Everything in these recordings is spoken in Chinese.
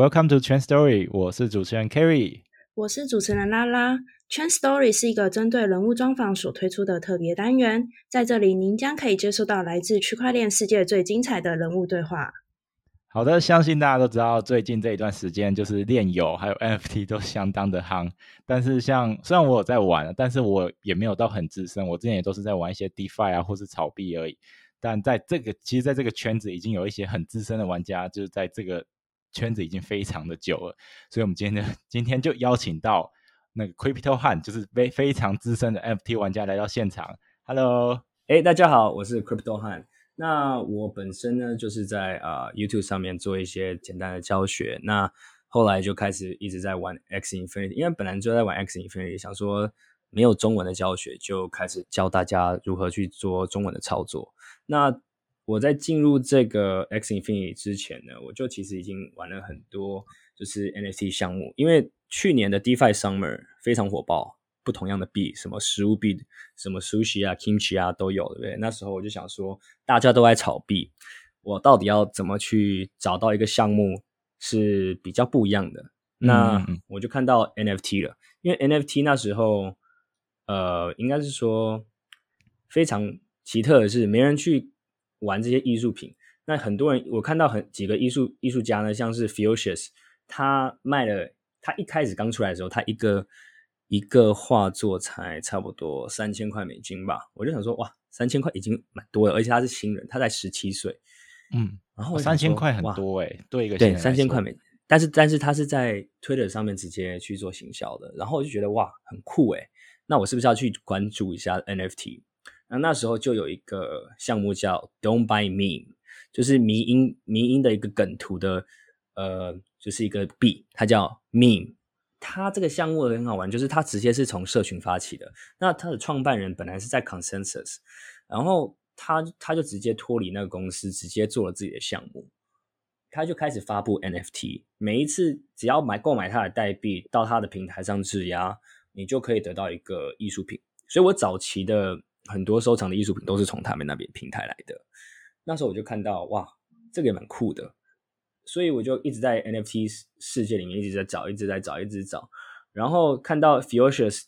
Welcome to Trend Story，我是主持人 Kerry，我是主持人拉拉。Trend Story 是一个针对人物专访所推出的特别单元，在这里您将可以接收到来自区块链世界最精彩的人物对话。好的，相信大家都知道，最近这一段时间 就是链友还有 NFT 都相当的夯。但是像虽然我有在玩，但是我也没有到很资深，我之前也都是在玩一些 DeFi 啊或是炒币而已。但在这个其实在这个圈子已经有一些很资深的玩家，就是在这个圈子已经非常的久了。所以我们今天，今天就邀请到那个 Crypto Han，，就是非非常资深的 FT 玩家来到现场。Hello，哎，大家好，我是 Crypto Han。那我本身呢，就是在啊 YouTube 上面做一些简单的教学。那后来就开始一直在玩 X Infinity，因为本来就在玩 X Infinity，想说没有中文的教学，就开始教大家如何去做中文的操作。那我在进入这个 X Infinity 之前呢，我就其实已经玩了很多就是 NFT 项目，因为去年的 DeFi Summer 非常火爆。不同样的币，什么食物币，什么 sushi 啊、kimchi 啊都有，对不对？那时候我就想说，大家都在炒币，我到底要怎么去找到一个项目是比较不一样的？那我就看到 NFT 了，因为 NFT 那时候，呃，应该是说非常奇特的是，没人去玩这些艺术品。那很多人，我看到很几个艺术艺术家呢，像是 Fuchsius，他卖了，他一开始刚出来的时候，他一个。一个画作才差不多三千块美金吧，我就想说，哇，三千块已经蛮多了，而且他是新人，他才十七岁，嗯，然后三千块很多哎，对一个对三千块美，但是但是他是在 Twitter 上面直接去做行销的，然后我就觉得哇，很酷哎，那我是不是要去关注一下 NFT？那那时候就有一个项目叫 Don't Buy Me，就是迷音迷音的一个梗图的，呃，就是一个币，它叫 Meme。他这个项目很好玩，就是他直接是从社群发起的。那他的创办人本来是在 Consensus，然后他他就直接脱离那个公司，直接做了自己的项目。他就开始发布 NFT，每一次只要买购买他的代币到他的平台上质押，你就可以得到一个艺术品。所以我早期的很多收藏的艺术品都是从他们那边平台来的。那时候我就看到，哇，这个也蛮酷的。所以我就一直在 NFT 世界里面一直在找，一直在找，一直找。然后看到 Fuchsius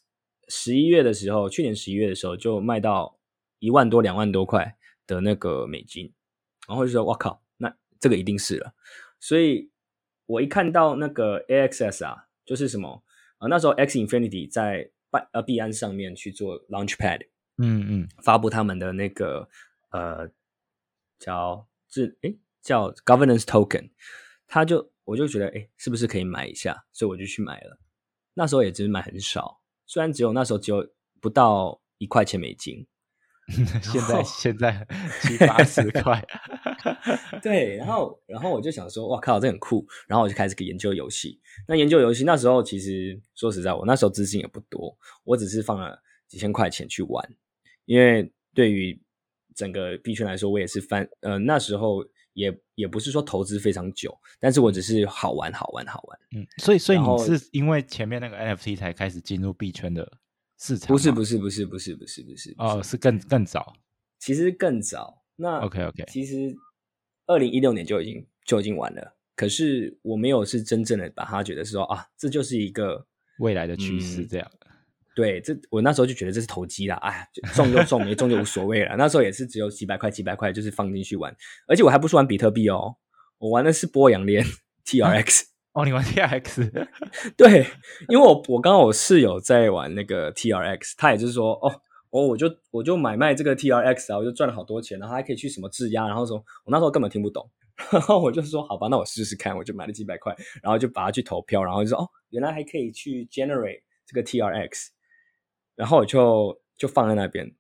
十一月的时候，去年十一月的时候就卖到一万多、两万多块的那个美金，然后就说：“哇靠，那这个一定是了。”所以我一看到那个 AXS 啊，就是什么啊，那时候 X Infinity 在币呃币安上面去做 Launchpad，嗯嗯，发布他们的那个呃叫这诶。叫 governance token，他就我就觉得诶，是不是可以买一下？所以我就去买了。那时候也只是买很少，虽然只有那时候只有不到一块钱美金。现在现在七八十 块。对，然后然后我就想说，哇靠，这很酷。然后我就开始研究游戏。那研究游戏那时候其实说实在，我那时候资金也不多，我只是放了几千块钱去玩。因为对于整个币圈来说，我也是翻呃那时候。也也不是说投资非常久，但是我只是好玩好玩好玩。嗯，所以所以你是因为前面那个 NFT 才开始进入币圈的市场？不是不是不是不是不是不是哦，是更更早。其实更早。那 OK OK，其实二零一六年就已经就已经玩了，可是我没有是真正的把它觉得是说啊，这就是一个未来的趋势这样。对，这我那时候就觉得这是投机啦，哎，中就中，没中就无所谓了。那时候也是只有几百块，几百块就是放进去玩，而且我还不是玩比特币哦，我玩的是波阳链 T R X。哦，你玩 T R X？对，因为我我刚刚我室友在玩那个 T R X，他也就是说，哦，哦，我就我就买卖这个 T R X 啊，我就赚了好多钱，然后还可以去什么质押，然后说，我那时候根本听不懂，然后我就说，好吧，那我试试看，我就买了几百块，然后就把它去投票，然后就说，哦，原来还可以去 generate 这个 T R X。然后我就就放在那边，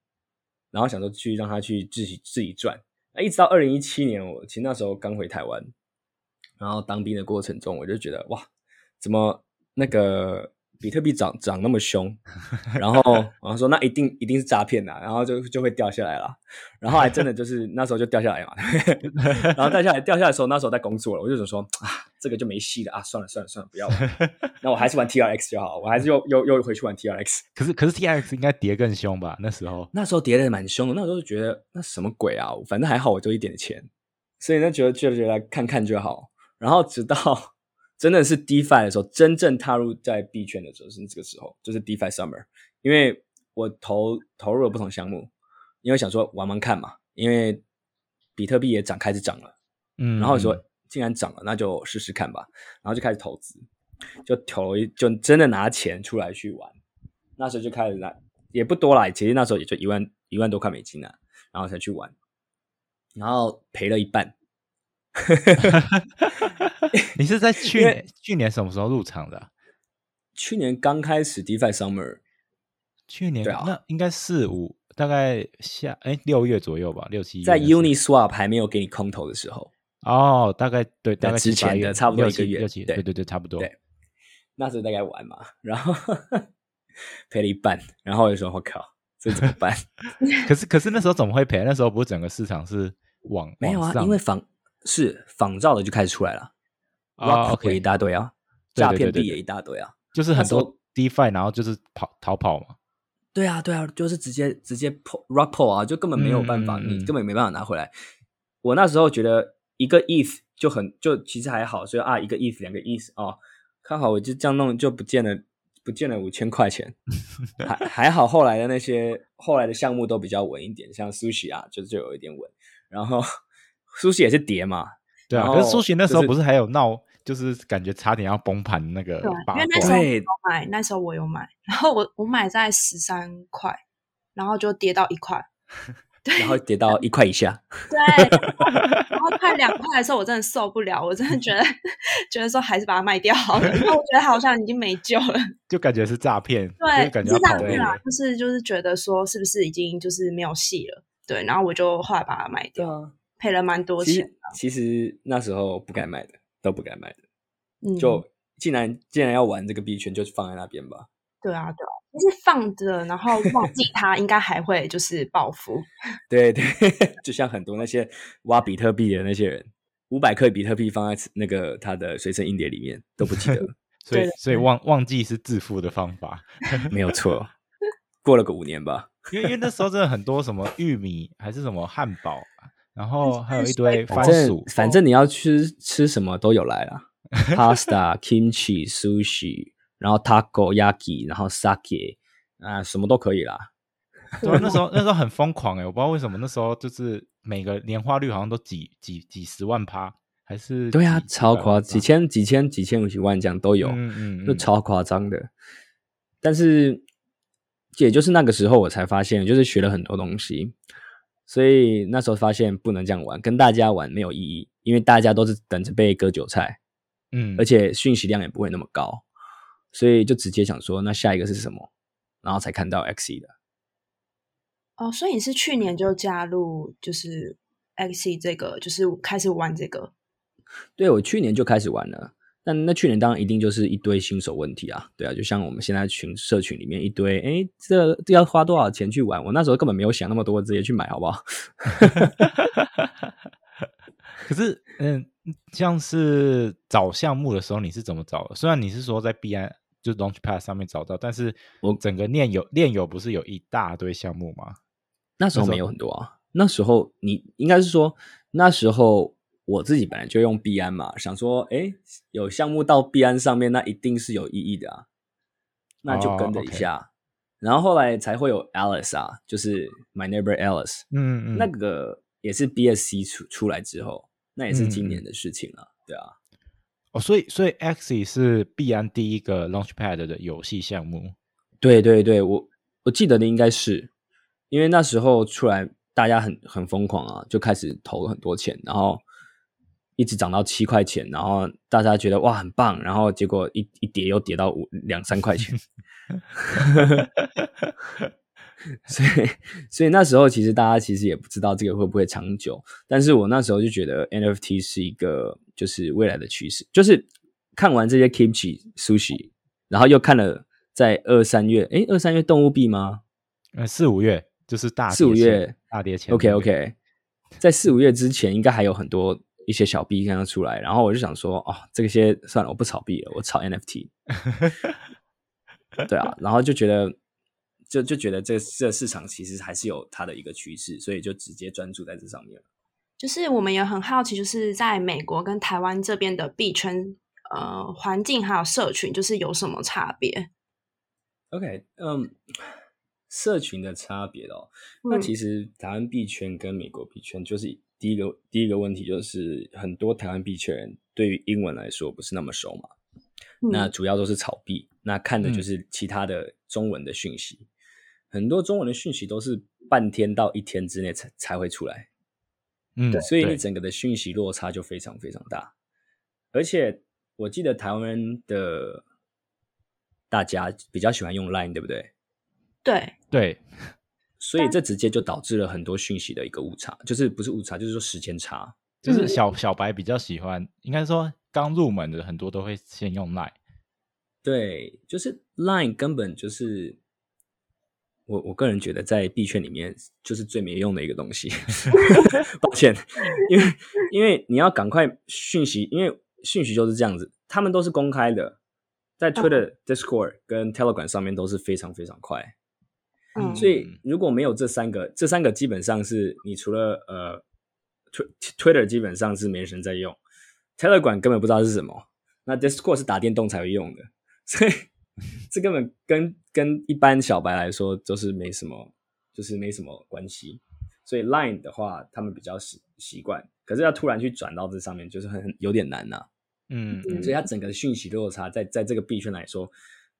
然后想说去让他去自己自己赚。那一直到二零一七年，我其实那时候刚回台湾，然后当兵的过程中，我就觉得哇，怎么那个。比特币涨涨那么凶，然后 然后说那一定一定是诈骗的，然后就就会掉下来了，然后还真的就是 那时候就掉下来嘛，然后掉下来掉下来的时候，那时候在工作了，我就想说啊，这个就没戏了啊，算了算了算了，不要了，那我还是玩 T R X 就好，我还是又又又回去玩 T R X。可是可是 T R X 应该跌更凶吧？那时候那时候跌的蛮凶的，那时候就觉得那什么鬼啊，反正还好我就一点钱，所以那觉得觉得觉得看看就好，然后直到。真的是 DeFi 的时候，真正踏入在币圈的时候是这个时候，就是 DeFi Summer。因为我投投入了不同项目，因为想说玩玩看嘛，因为比特币也涨开始涨了，嗯，然后说既然涨了，那就试试看吧，然后就开始投资，就投一就真的拿钱出来去玩，那时候就开始来也不多啦，其实那时候也就一万一万多块美金啊，然后才去玩，然后赔了一半。你是在去年去年什么时候入场的啊？去年刚开始 DeFi Summer，去年啊那应该四五，大概下哎六月左右吧，六七月在那时候 Uniswap 还没有给你空投的时候，哦，大概对，大概之前的差不多六一个月七六七，对对对对，差不多。对那时候大概玩嘛，然后赔了一半，然后我就说我靠，这怎么办？可是可是那时候怎么会赔？那时候不是整个市场是往没有啊，因为仿是仿造的就开始出来了啊 Rock 也一大堆啊，诈骗币也一大堆啊。就是很多 DeFi，然后就是跑逃跑嘛。对啊，对啊，就是直接直接破 rock pull 啊，就根本没有办法，你根本没办法拿回来。我那时候觉得一个 ETH 就很就其实还好，所以啊一个 ETH 两个 ETH 哦，刚好我就这样弄就不见了不见了五千块钱，还还好后来的那些后来的项目都比较稳一点，像 Sushi 啊就就有一点稳，然后 Sushi 也是跌嘛，对啊，可是苏西那时候不是还有闹，就是感觉差点要崩盘那个因为那时候我有买，那时候我有买，然后我我买在十三块，然后就跌到一块，然后跌到一块以下，对，然后快两块的时候，我真的受不了，我真的觉得觉得说还是把它卖掉好了，因为我觉得好像已经没救了。就感觉是诈骗，对是，感觉是要跑路这样子啦，。就是就是觉得说是不是已经就是没有戏了？对，然后我就后来把它卖掉，啊，赔了蛮多其钱实其实那时候不该卖的，都不该卖的。嗯，就既然既然要玩这个币圈，就放在那边吧。对啊对啊，就是放着，然后忘记它，应该还会就是报复。对对，就像很多那些挖比特币的那些人，五百克比特币放在那个他的随身硬碟里面都不记得，所以所以忘忘记是致富的方法，没有错。过了个五年吧，因为因为那时候真的很多什么玉米还是什么汉堡，然后还有一堆番反正薯，反正你要吃吃什么都有来啦，pasta、kimchi、sushi，然后 taco、yaki，然后 sake 啊，什么都可以啦。对啊，那时候 那时候很疯狂哎、我不知道为什么那时候就是每个年化率好像都几几几十万趴，还是对啊，超夸，几千、几千、几千、几万这样都有。嗯嗯嗯，就超夸张的。但是也就是那个时候，我才发现，就是学了很多东西，所以那时候发现不能这样玩，跟大家玩没有意义，因为大家都是等着被割韭菜，嗯，而且讯息量也不会那么高，所以就直接想说，那下一个是什么？然后才看到 XE 的。哦，所以你是去年就加入就是 X 这个，就是开始玩这个。对我去年就开始玩了，但那去年当然一定就是一堆新手问题啊，对啊，就像我们现在群社群里面一堆，哎，这这要花多少钱去玩？我那时候根本没有想那么多，直接去买，好不好？可是，嗯，像是找项目的时候，你是怎么找的？虽然你是说在币安就 Launchpad 上面找到，但是我整个链友链友不是有一大堆项目吗？那时候没有很多啊，那时候你应该是说那时候我自己本来就用币安嘛，想说，哎，有项目到币安上面，那一定是有意义的啊，那就跟着一下。然后后来才会有 Alice 啊，就是 My Neighbor Alice，、嗯嗯，那个也是 BSC 出出来之后，那也是今嗯年的事情了，对啊。哦，所以所以 Axie 是币安第一个 Launchpad 的游戏项目。对对对，我我记得的应该是，因为那时候出来大家很很疯狂啊，就开始投很多钱，然后一直涨到七块钱，然后大家觉得哇很棒，然后结果一一跌又跌到五两三块钱，所以所以那时候其实大家其实也不知道这个会不会长久，但是我那时候就觉得 NFT 是一个就是未来的趋势，就是看完这些 Kimchi Sushi，然后又看了在二三月，诶，二三月动物币吗？呃，四五月就是大四五月大跌前，OK OK，在四五月之前应该还有很多一些小币刚刚出来，然后我就想说，哦，这些算了，我不炒币了，我炒 NFT。对啊，然后就觉得，就就觉得这这市场其实还是有它的一个趋势，所以就直接专注在这上面了。就是我们也很好奇，就是在美国跟台湾这边的币圈，呃环境还有社群，就是有什么差别？OK，嗯，社群的差别哦，那嗯其实台湾币圈跟美国币圈，就是第一个第一个问题就是很多台湾币圈人对于英文来说不是那么熟嘛，那嗯主要都是炒币，那看的就是其他的中文的讯息，很多中文的讯息都是半天到一天之内才才会出来，嗯，所以对。你整个的讯息落差就非常非常大，而且我记得台湾的大家比较喜欢用 Line，对不对？对，对所以这直接就导致了很多讯息的一个误差，就是不是误差，就是说时间差。就是嗯小小白比较喜欢，应该说刚入门的很多都会先用 Line。对，就是 Line 根本就是我我个人觉得在币圈里面就是最没用的一个东西。抱歉，因为因为你要赶快讯息，因为讯息就是这样子，他们都是公开的，在 Twitter、Discord 跟 Telegram 上面都是非常非常快。嗯。所以如果没有这三个，这三个基本上是你除了呃，Tw Twitter 基本上是没人在用，Telegram 根本不知道是什么，那 Discord 是打电动才会用的，所以这根本跟跟一般小白来说都是没什么，就是没什么关系。所以 Line 的话，他们比较习习惯，可是要突然去转到这上面，就是很很有点难呐、嗯，嗯所以它。整个讯息落差在在这个币圈来说，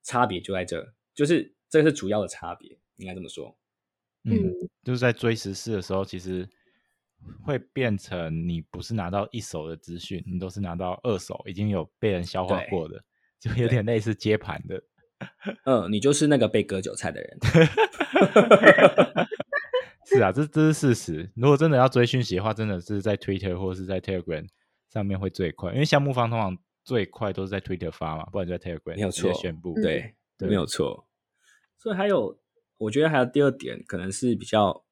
差别就在这，就是这个是主要的差别，应该这么说。嗯，嗯就是在追时事的时候，其实会变成你不是拿到一手的资讯，你都是拿到二手已经有被人消化过的，就有点类似接盘的。嗯，你就是那个被割韭菜的人。是啊，这这是事实。如果真的要追讯息的话，真的是在 Twitter 或者是在 Telegram 上面会最快，因为项目方通常最快都是在 Twitter 发嘛，不然就在 Telegram 没有错宣布。对，对没有错。所以还有，我觉得还有第二点，可能是比较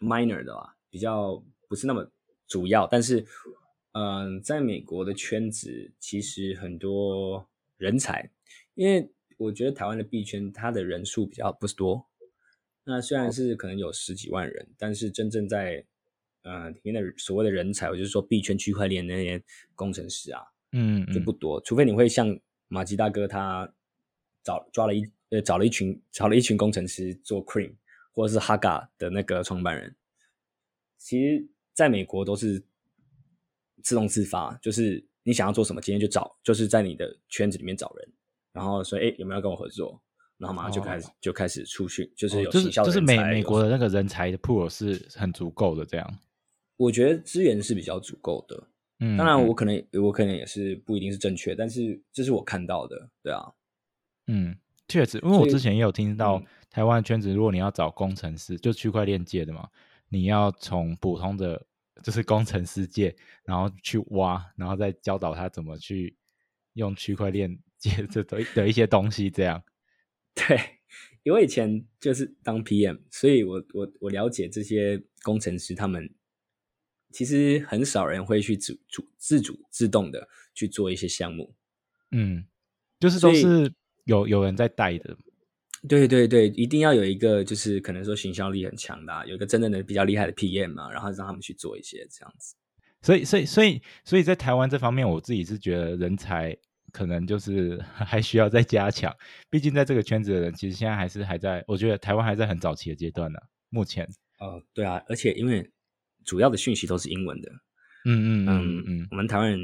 minor 的吧，比较不是那么主要，但是，嗯、在美国的圈子其实很多人才，因为我觉得台湾的币圈它的人数比较不是多，那虽然是可能有十几万人，但是真正在呃里面的所谓的人才，我就是说币圈区块链那些工程师啊，嗯，嗯。就不多，除非你会像马吉大哥他找抓了一呃找了一群找了一群工程师做 Cream 或者是 Haga 的那个创办人，其实在美国都是自动自发，就是你想要做什么，今天就找，就是在你的圈子里面找人，然后说哎有没有要跟我合作，然后马上就开始、哦。就开始出去，就是有哦就是就是美美国的那个人才的 pool 是很足够的，这样。我觉得资源是比较足够的，嗯，当然嗯。我可能我可能也是不一定是正确，但是这是我看到的，对啊。嗯，确实，因为我之前也有听到嗯台湾圈子，如果你要找工程师，就区块链界的嘛，你要从普通的就是工程师界，然后去挖，然后再教导他怎么去用区块链界 这的的一些东西，这样。对，因为以前就是当 PM，所以我我我了解这些工程师他们其实很少人会去主主自主自动的去做一些项目。嗯，就是所以都是有有人在带的。对对对，一定要有一个就是可能说行销力很强的啊、有一个真正的比较厉害的 PM 嘛，然后让他们去做一些这样子。所以，所以，所以，所以在台湾这方面，我自己是觉得人才可能就是 还需要再加强。毕竟在这个圈子的人，其实现在还是还在，我觉得台湾还在很早期的阶段呢、目前，哦，对啊，而且因为主要的讯息都是英文的，嗯嗯嗯嗯嗯我们台湾人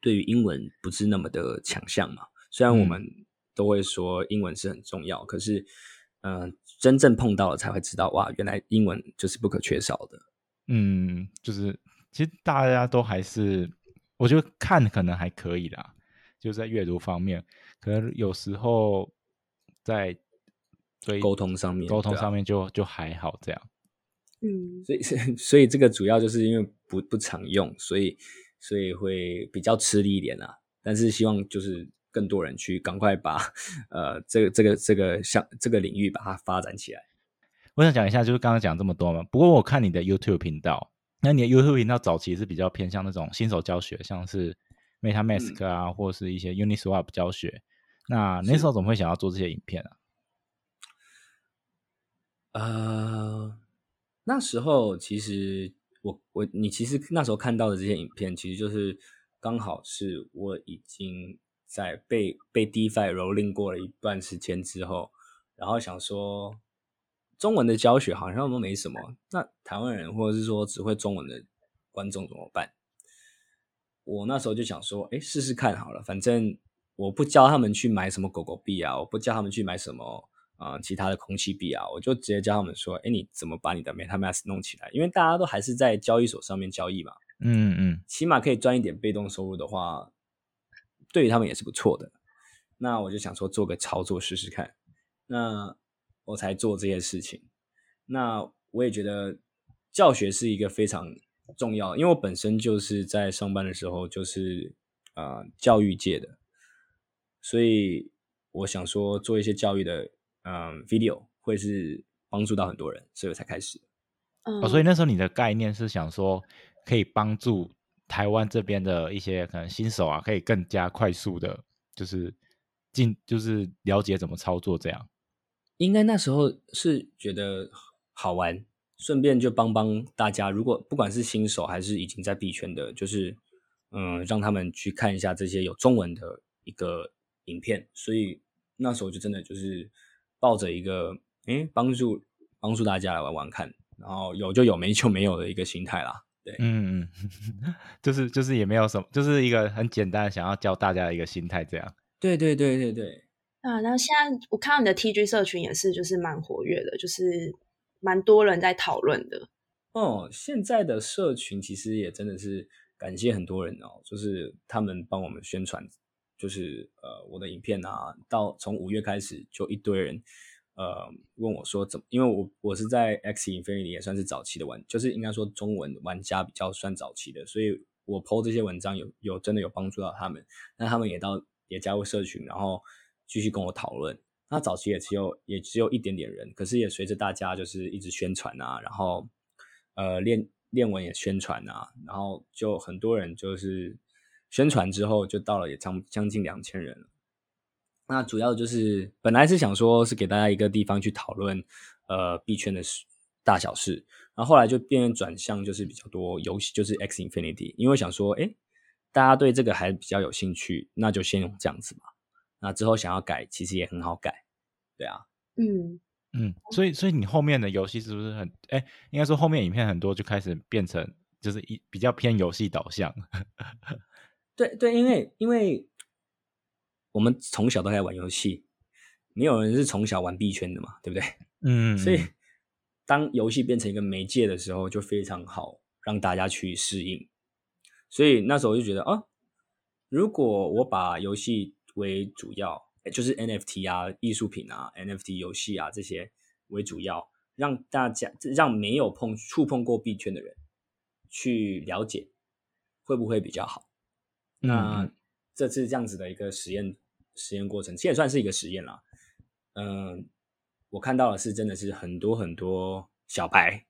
对于英文不是那么的强项嘛，虽然我嗯们都会说英文是很重要，可是，嗯、真正碰到了才会知道，哇，原来英文就是不可缺少的。嗯，就是其实大家都还是，我觉得看可能还可以啦，就在阅读方面，可能有时候在追沟通上面沟通上面就就还好这样。嗯所以，所以这个主要就是因为不不常用，所以所以会比较吃力一点啊。但是希望就是更多人去赶快把呃这个这个这个像这个领域把它发展起来。我想讲一下，就是刚刚讲这么多嘛。不过我看你的 YouTube 频道，那你的 YouTube 频道早期是比较偏向那种新手教学，像是 MetaMask 啊，或是一些 Uniswap 教学。那那时候怎么会想要做这些影片啊？呃，那时候其实我我你其实那时候看到的这些影片，其实就是刚好是我已经在被被 DeFi 蹂躏过了一段时间之后，然后想说中文的教学好像都没什么，那台湾人或者是说只会中文的观众怎么办？我那时候就想说，哎，试试看好了，反正我不教他们去买什么狗狗币啊，我不教他们去买什么啊、其他的空气币啊，我就直接教他们说，哎，你怎么把你的 MetaMask 弄起来？因为大家都还是在交易所上面交易嘛，嗯嗯起码可以赚一点被动收入的话，对于他们也是不错的。那我就想说做个操作试试看，那我才做这些事情。那我也觉得教学是一个非常重要，因为我本身就是在上班的时候就是呃教育界的，所以我想说做一些教育的嗯 video 会是帮助到很多人，所以我才开始。嗯，哦，所以那时候你的概念是想说，可以帮助台湾这边的一些可能新手啊，可以更加快速的，就是进，就是了解怎么操作这样。应该那时候是觉得好玩，顺便就帮帮大家。如果不管是新手还是已经在币圈的，就是嗯，让他们去看一下这些有中文的一个影片。所以那时候就真的就是抱着一个诶帮助帮助大家来玩玩看，然后有就有，没就没有的一个心态啦。对，嗯嗯，就是就是也没有什么，就是一个很简单的想要教大家的一个心态这样。对对对对对，啊，那现在我看到你的 TG 社群也是，就是蛮活跃的，就是蛮多人在讨论的。哦，现在的社群其实也真的是感谢很多人哦，就是他们帮我们宣传，就是呃我的影片啊，到从五月开始就一堆人呃问我说怎么，因为我我是在 X Infinity 也算是早期的玩，就是应该说中文玩家比较算早期的，所以我 PO 这些文章有有真的有帮助到他们，那他们也到也加入社群，然后继续跟我讨论。那早期也只有也只有一点点人，可是也随着大家就是一直宣传啊，然后呃练练文也宣传啊，然后就很多人就是宣传之后就到了也将将近两千人了。那主要就是本来是想说是给大家一个地方去讨论呃币圈的事大小事，然后后来就变转向就是比较多游戏，就是 X Infinity，因为想说哎大家对这个还比较有兴趣，那就先用这样子嘛。那之后想要改，其实也很好改，对啊，嗯，嗯，所以所以你后面的游戏是不是很哎，应该说后面影片很多就开始变成就是一比较偏游戏导向。对对，因为因为我们从小都在玩游戏，没有人是从小玩币圈的嘛，对不对？嗯，所以当游戏变成一个媒介的时候，就非常好让大家去适应。所以那时候我就觉得啊，如果我把游戏为主要，就是 NFT 啊、艺术品啊、NFT 游戏啊这些为主要，让大家让没有碰触碰过币圈的人去了解，会不会比较好？那嗯这次这样子的一个实验实验过程，其实也算是一个实验啦。嗯，我看到的是真的是很多很多小白，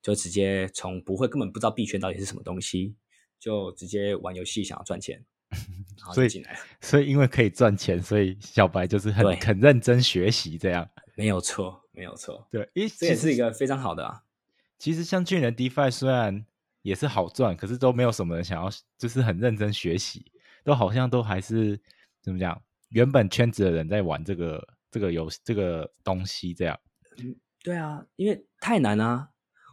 就直接从不会根本不知道币圈到底是什么东西，就直接玩游戏想要赚钱，然后所以就进来了。所以因为可以赚钱，所以小白就是很很认真学习这样。没有错，没有错，对，因为这也是一个非常好的啊。其实像去年 DeFi 虽然也是好赚，可是都没有什么人想要，就是很认真学习，都好像都还是怎么讲，原本圈子的人在玩这个这个游戏这个东西这样。对啊，因为太难啊！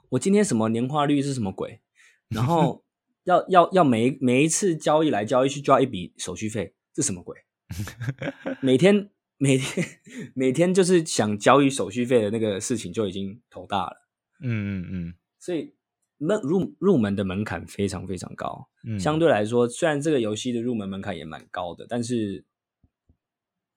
我今天什么年化率是什么鬼？然后 要要要每每一次交易来交易去就要一笔手续费，这什么鬼？每天每天每天就是想交易手续费的那个事情就已经头大了，嗯嗯嗯所以门入入门的门槛非常非常高。嗯，相对来说，虽然这个游戏的入门门槛也蛮高的，但是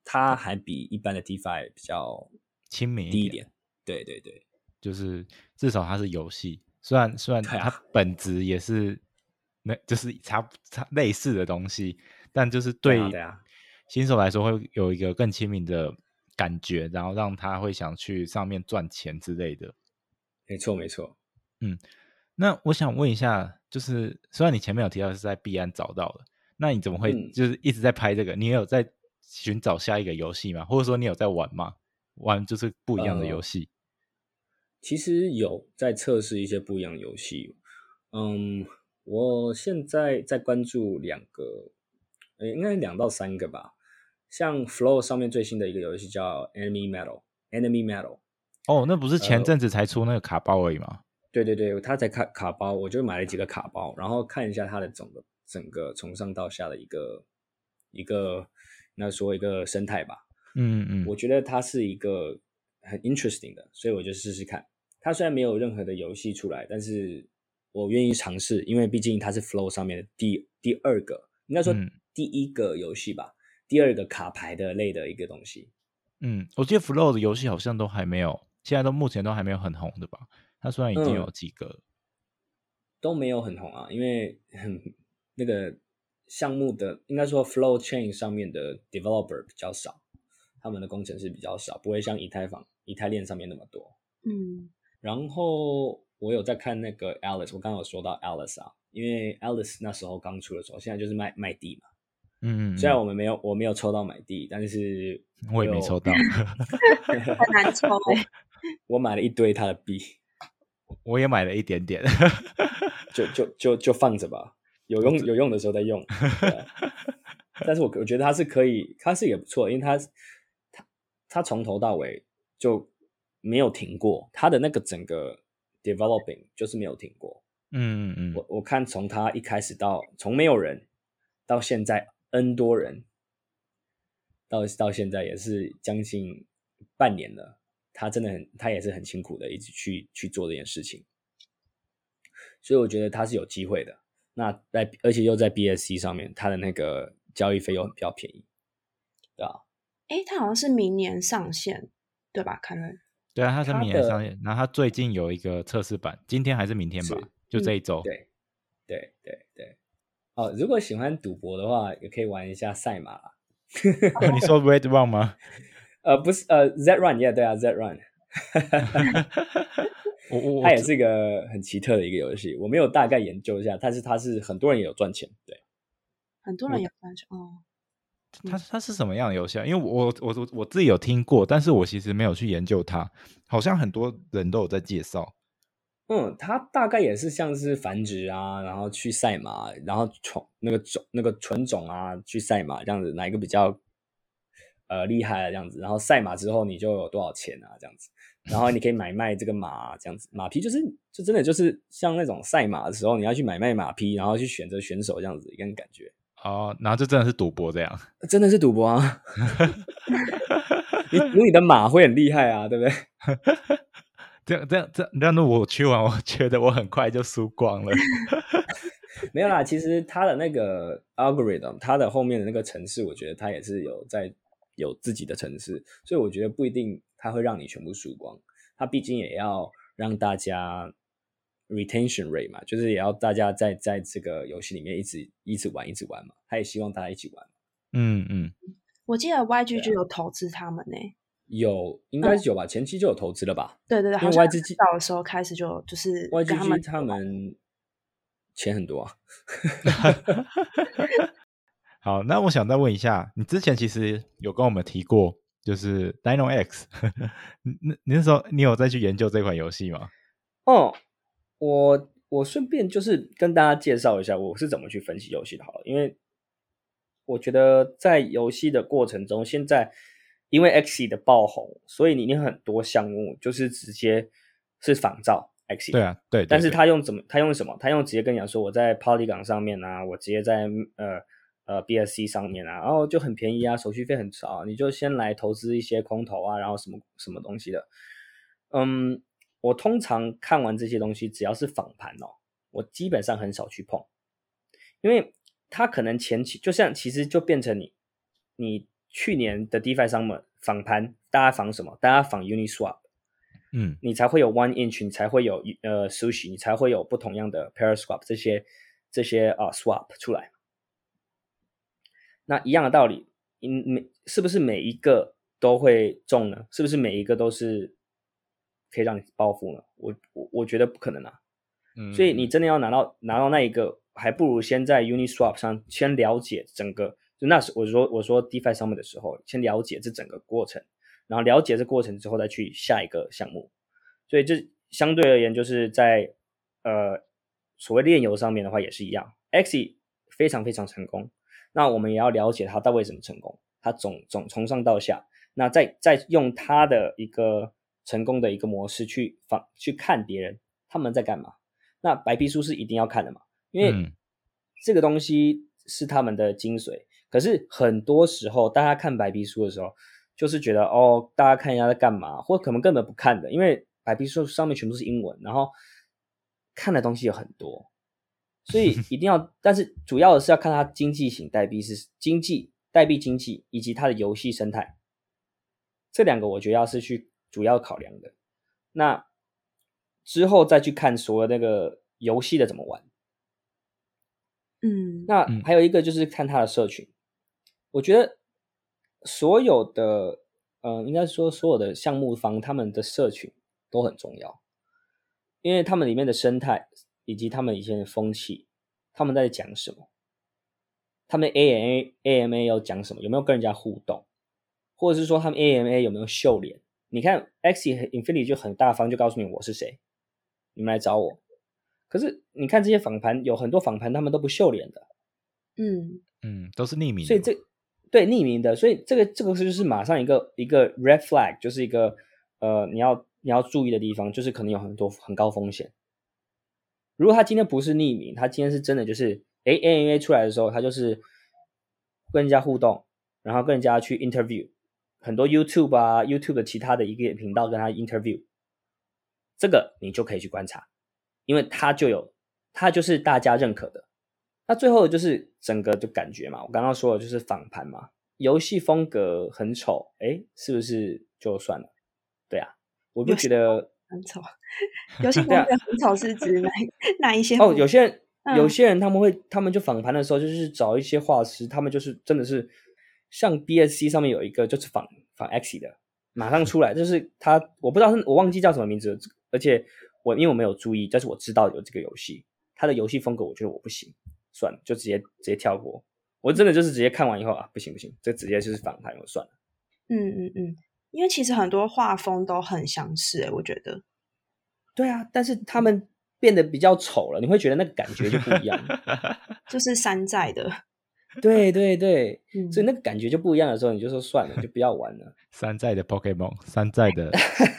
它还比一般的 DeFi 比较亲民低一点。对对对。就是至少它是游戏，虽然虽然它本质也是那就是差差类似的东西，但就是对新手来说会有一个更亲民的感觉，然后让他会想去上面赚钱之类的。没错没错。那我想问一下，就是虽然你前面有提到是在币安找到的，那你怎么会嗯就是一直在拍这个？你也有在寻找下一个游戏吗？或者说你有在玩吗？玩就是不一样的游呃戏。其实有在测试一些不一样的游戏。嗯，我现在在关注两个，呃，应该两到三个吧。像 Flow 上面最新的一个游戏叫 Enemy Metal，Enemy Metal。哦，那不是前阵子才出那个卡包而已吗？对对对，他才卡卡包，我就买了几个卡包，然后看一下它的整个整个从上到下的一个一个那说一个生态吧。嗯嗯，我觉得它是一个很 interesting 的，所以我就试试看。它虽然没有任何的游戏出来，但是我愿意尝试，因为毕竟它是 Flow 上面的第第二个，应该说第一个游戏吧，第二个卡牌的类的一个东西。嗯，我记得 Flow 的游戏好像都还没有，现在都目前都还没有很红的吧？它虽然已经有几个，都没有很红啊，因为很那个项目的应该说 Flow Chain 上面的 developer 比较少。他们的工程师比较少，不会像以太坊、以太链上面那么多。嗯，然后我有在看那个 Alice，我刚刚有说到 Alice 啊，因为 Alice 那时候刚出的时候，现在就是卖卖地嘛。嗯，虽然我们没有，我没有抽到买地，但是我也没抽到，很难抽哎。我买了一堆他的币，我也买了一点点，就就就就放着吧，有用有用的时候再用。但是我我觉得它是可以，它是也不错，因为它它它从头到尾就没有停过，它的那个整个 developing 就是没有停过。嗯嗯嗯，我我看从它一开始到从没有人到现在 N 多人，到到现在也是将近半年了。他真的很，他也是很辛苦的，一直去去做这件事情。所以我觉得他是有机会的。那在而且又在 BSC 上面，他的那个交易费又比较便宜，对吧？哎，他好像是明年上线，对吧？凯伦？对啊，他是明年上线。然后他最近有一个测试版，今天还是明天吧？就这一周。对，对，对，对。哦，如果喜欢赌博的话，也可以玩一下赛马。你说 Red Run 吗？呃，不是，呃，Z Run，Yeah，对啊，Z Run。我我它也是一个很奇特的一个游戏，我没有大概研究一下，但是它是很多人也有赚钱，对，很多人有赚钱哦。它它是什么样的游戏啊？因为我我我我自己有听过，但是我其实没有去研究它。好像很多人都有在介绍。嗯，它大概也是像是繁殖啊，然后去赛马，然后宠那个种那个纯种啊去赛马这样子，哪一个比较呃厉害啊这样子？然后赛马之后你就有多少钱啊这样子？然后你可以买卖这个马这样子，马匹就是就真的就是像那种赛马的时候你要去买卖马匹，然后去选择选手这样子一个感觉。哦，然后这真的是赌博这样，真的是赌博啊！你你的马会很厉害啊，对不对？这样这样这样，但是我去玩，我觉得我很快就输光了。没有啦，其实它的那个 algorithm，它的后面的那个程式，我觉得它也是有在有自己的城市，所以我觉得不一定它会让你全部输光，它毕竟也要让大家。retention rate 嘛，就是也要大家在在这个游戏里面一直一直玩一直玩嘛，他也希望大家一起玩。嗯嗯，我记得 YG 就有投资他们呢，有应该是有吧，前期就有投资了吧？对对对，因为 YGG 到的时候开始就就是 YGG 他们钱很多啊。好，那我想再问一下，你之前其实有跟我们提过，就是 Dino X，那你那时候你有再去研究这款游戏吗？哦。我我顺便就是跟大家介绍一下我是怎么去分析游戏的，好了，因为我觉得在游戏的过程中，现在因为 X 的爆红，所以你你很多项目就是直接是仿造 X。对啊，对。但是他用怎么？他用什么？他用直接跟你讲说，我在 Party 港上面啊，我直接在呃呃 BSC 上面啊，然后就很便宜啊，手续费很少，你就先来投资一些空投啊，然后什么什么东西的，嗯。我通常看完这些东西，只要是仿盘哦，我基本上很少去碰，因为它可能前期就像其实就变成你你去年的 DeFi 上面仿盘，大家仿什么？大家仿 Uniswap，嗯，你才会有 One Inch，你才会有呃 Sushi，你才会有不同样的 Paraswap 这些这些啊 Swap 出来。那一样的道理，嗯，每是不是每一个都会中呢？是不是每一个都是？可以让你暴富呢？我我我觉得不可能啊，嗯，所以你真的要拿到拿到那一个，还不如先在 Uniswap 上先了解整个，就那时我说我说 DeFi 上面的时候，先了解这整个过程，然后了解这过程之后再去下一个项目，所以这相对而言就是在呃所谓炼油上面的话也是一样，X 非常非常成功。那我们也要了解他到为什么成功，他总总从上到下，那再再用他的一个成功的一个模式去访去看别人他们在干嘛。那白皮书是一定要看的嘛，因为这个东西是他们的精髓。可是很多时候大家看白皮书的时候，就是觉得哦，大家看一下在干嘛，或可能根本不看的，因为白皮书上面全部是英文，然后看的东西有很多。所以 一定要，但是主要的是要看它经济型代币是经济代币经济以及它的游戏生态，这两个我觉得要是去主要考量的。那之后再去看所有那个游戏的怎么玩。嗯，那还有一个就是看它的社群，我觉得所有的，嗯，应该说所有的项目方他们的社群都很重要，因为他们里面的生态。以及他们以前的风气，他们在讲什么？他们 A M A A M A 要讲什么？有没有跟人家互动？或者是说他们 A M A 有没有秀脸？你看 X Infinity 就很大方，就告诉你我是谁，你们来找我。可是你看这些访谈，有很多访谈他们都不秀脸的，嗯嗯，都是匿名。所以这对匿名的，所以这个这个就是马上一个一个 red flag，就是一个呃你要你要注意的地方，就是可能有很多很高风险。如果他今天不是匿名，他今天是真的，就是哎，A N A 出来的时候，他就是跟人家互动，然后跟人家去 interview，很多 YouTube 啊，YouTube 的其他的一个频道跟他 interview，这个你就可以去观察，因为他就有，他就是大家认可的。那最后就是整个就感觉嘛，我刚刚说的就是访谈嘛，游戏风格很丑，哎，是不是就算了？对啊，我就觉得。很丑，游戏风格很丑是指哪哪一些？哦，有些人有些人他们会，他们就访谈的时候就是找一些画师，他们就是真的是像 BSC 上面有一个就是仿仿 X 的，马上出来，就是他我不知道是我忘记叫什么名字，而且我因为我没有注意，但是我知道有这个游戏，他的游戏风格我觉得我不行，算了，就直接直接跳过。我真的就是直接看完以后啊，不行不行，这直接就是访谈，我算了。嗯嗯嗯。因为其实很多画风都很相似，我觉得。对啊，但是他们变得比较丑了，你会觉得那个感觉就不一样。就是山寨的。对对对，所以那个感觉就不一样的时候，你就说算了，就不要玩了。山寨的 Pokemon，山寨的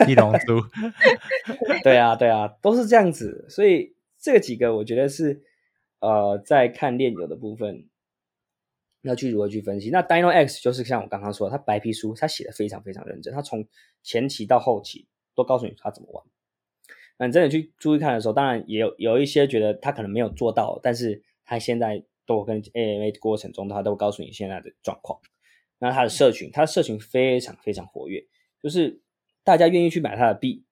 地龙珠。对啊对啊，都是这样子。所以这几个我觉得是呃，在看炼油的部分。要去如何去分析？那 Dino X 就是像我刚刚说，他白皮书他写的非常非常认真，他从前期到后期都告诉你他怎么玩。那你真的去注意看的时候，当然也有有一些觉得他可能没有做到，但是他现在都跟 AMA 过程中，他都告诉你现在的状况。那他的社群，他的社群非常非常活跃，就是大家愿意去买他的币。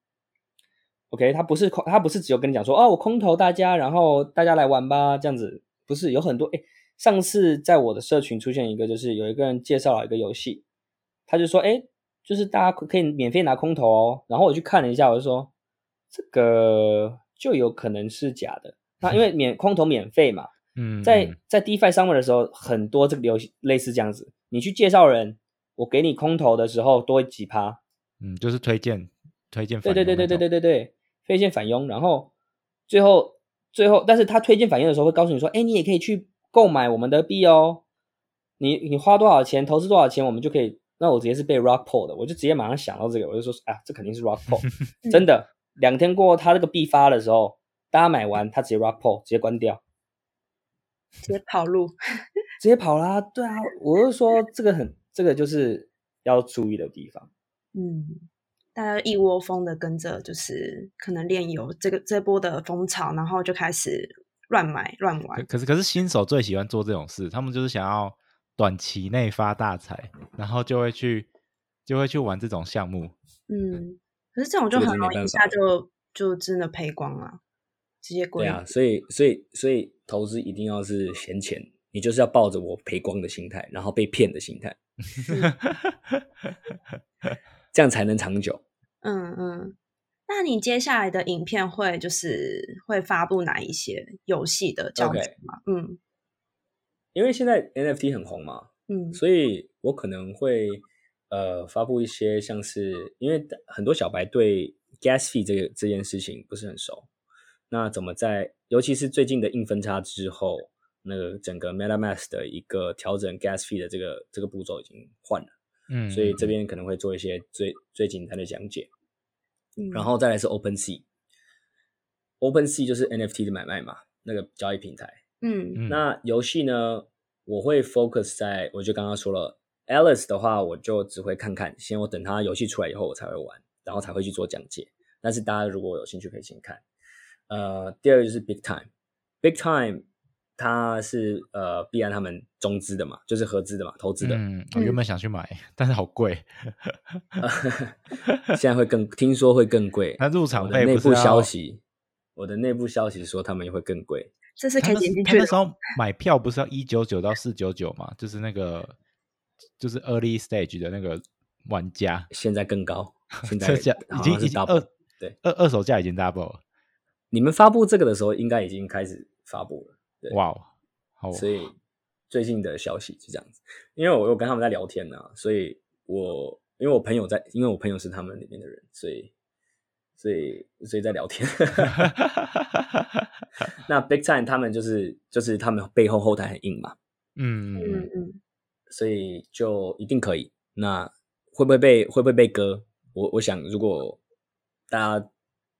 OK，他不是空，他不是只有跟你讲说哦，我空投大家，然后大家来玩吧，这样子不是有很多哎。上次在我的社群出现一个，就是有一个人介绍了一个游戏，他就说：“哎，就是大家可以免费拿空投哦。”然后我去看了一下，我就说：“这个就有可能是假的。”那因为免空投免费嘛，嗯，在在 DeFi 上面的时候，很多这个游戏类似这样子，你去介绍人，我给你空投的时候多几趴，嗯，就是推荐推荐，对对对对对对对对，推荐返佣，然后最后最后，但是他推荐返佣的时候会告诉你说：“哎，你也可以去。”购买我们的币哦，你你花多少钱，投资多少钱，我们就可以。那我直接是被 rock pull 的，我就直接马上想到这个，我就说，啊，这肯定是 rock pull，真的。两天过后，他这个币发的时候，大家买完，他直接 rock pull，直接关掉，直接跑路，直接跑啦。对啊，我是说这个很，这个就是要注意的地方。嗯，大家一窝蜂的跟着，就是可能炼油这个这波的风潮，然后就开始。乱买乱玩，可是可是新手最喜欢做这种事，他们就是想要短期内发大财，然后就会去就会去玩这种项目。嗯，可是这种就很容易一下就就真的赔光了，直接对啊，所以所以所以投资一定要是闲钱，你就是要抱着我赔光的心态，然后被骗的心态，这样才能长久。嗯嗯。那你接下来的影片会就是会发布哪一些游戏的教程吗？嗯，因为现在 NFT 很红嘛，嗯，所以我可能会呃发布一些像是因为很多小白对 Gas Fee 这个这件事情不是很熟，那怎么在，尤其是最近的硬分叉之后，那个整个 MetaMask 的一个调整 Gas Fee 的这个这个步骤已经换了，嗯，所以这边可能会做一些最最简单的讲解。嗯然后再来是 OpenSea，OpenSea 就是 NFT 的买卖嘛，那个交易平台。嗯嗯那游戏呢，我会 focus 在，我就刚刚说了，Alice 的话，我就只会看看，先我等它游戏出来以后我才会玩，然后才会去做讲解。但是大家如果有兴趣可以先看。呃，第二个就是 Big Time，Big Time 它是呃必然他们中资的嘛，就是合资的嘛，投资的，嗯，我原本想去买，但是好贵。现在会更听说会更贵。那入场我的内部消息，我的内部消息说他们也会更贵。这是可以他那点进去的他那时候买票不是要一九九到四九九嘛？就是那个就是 early stage 的那个玩家，现在更高，现 在已经已经 double 二对二二手价已经 double 了。你们发布这个的时候，应该已经开始发布了。对哇哦，好，所以最近的消息是这样子，因为我有跟他们在聊天呢、所以我因为我朋友在，因为我朋友是他们里面的人，所以所以所以在聊天。那 Big Time 他们就是就是他们背后后台很硬嘛，嗯嗯嗯所以就一定可以。那会不会被会不会被割？我我想，如果大家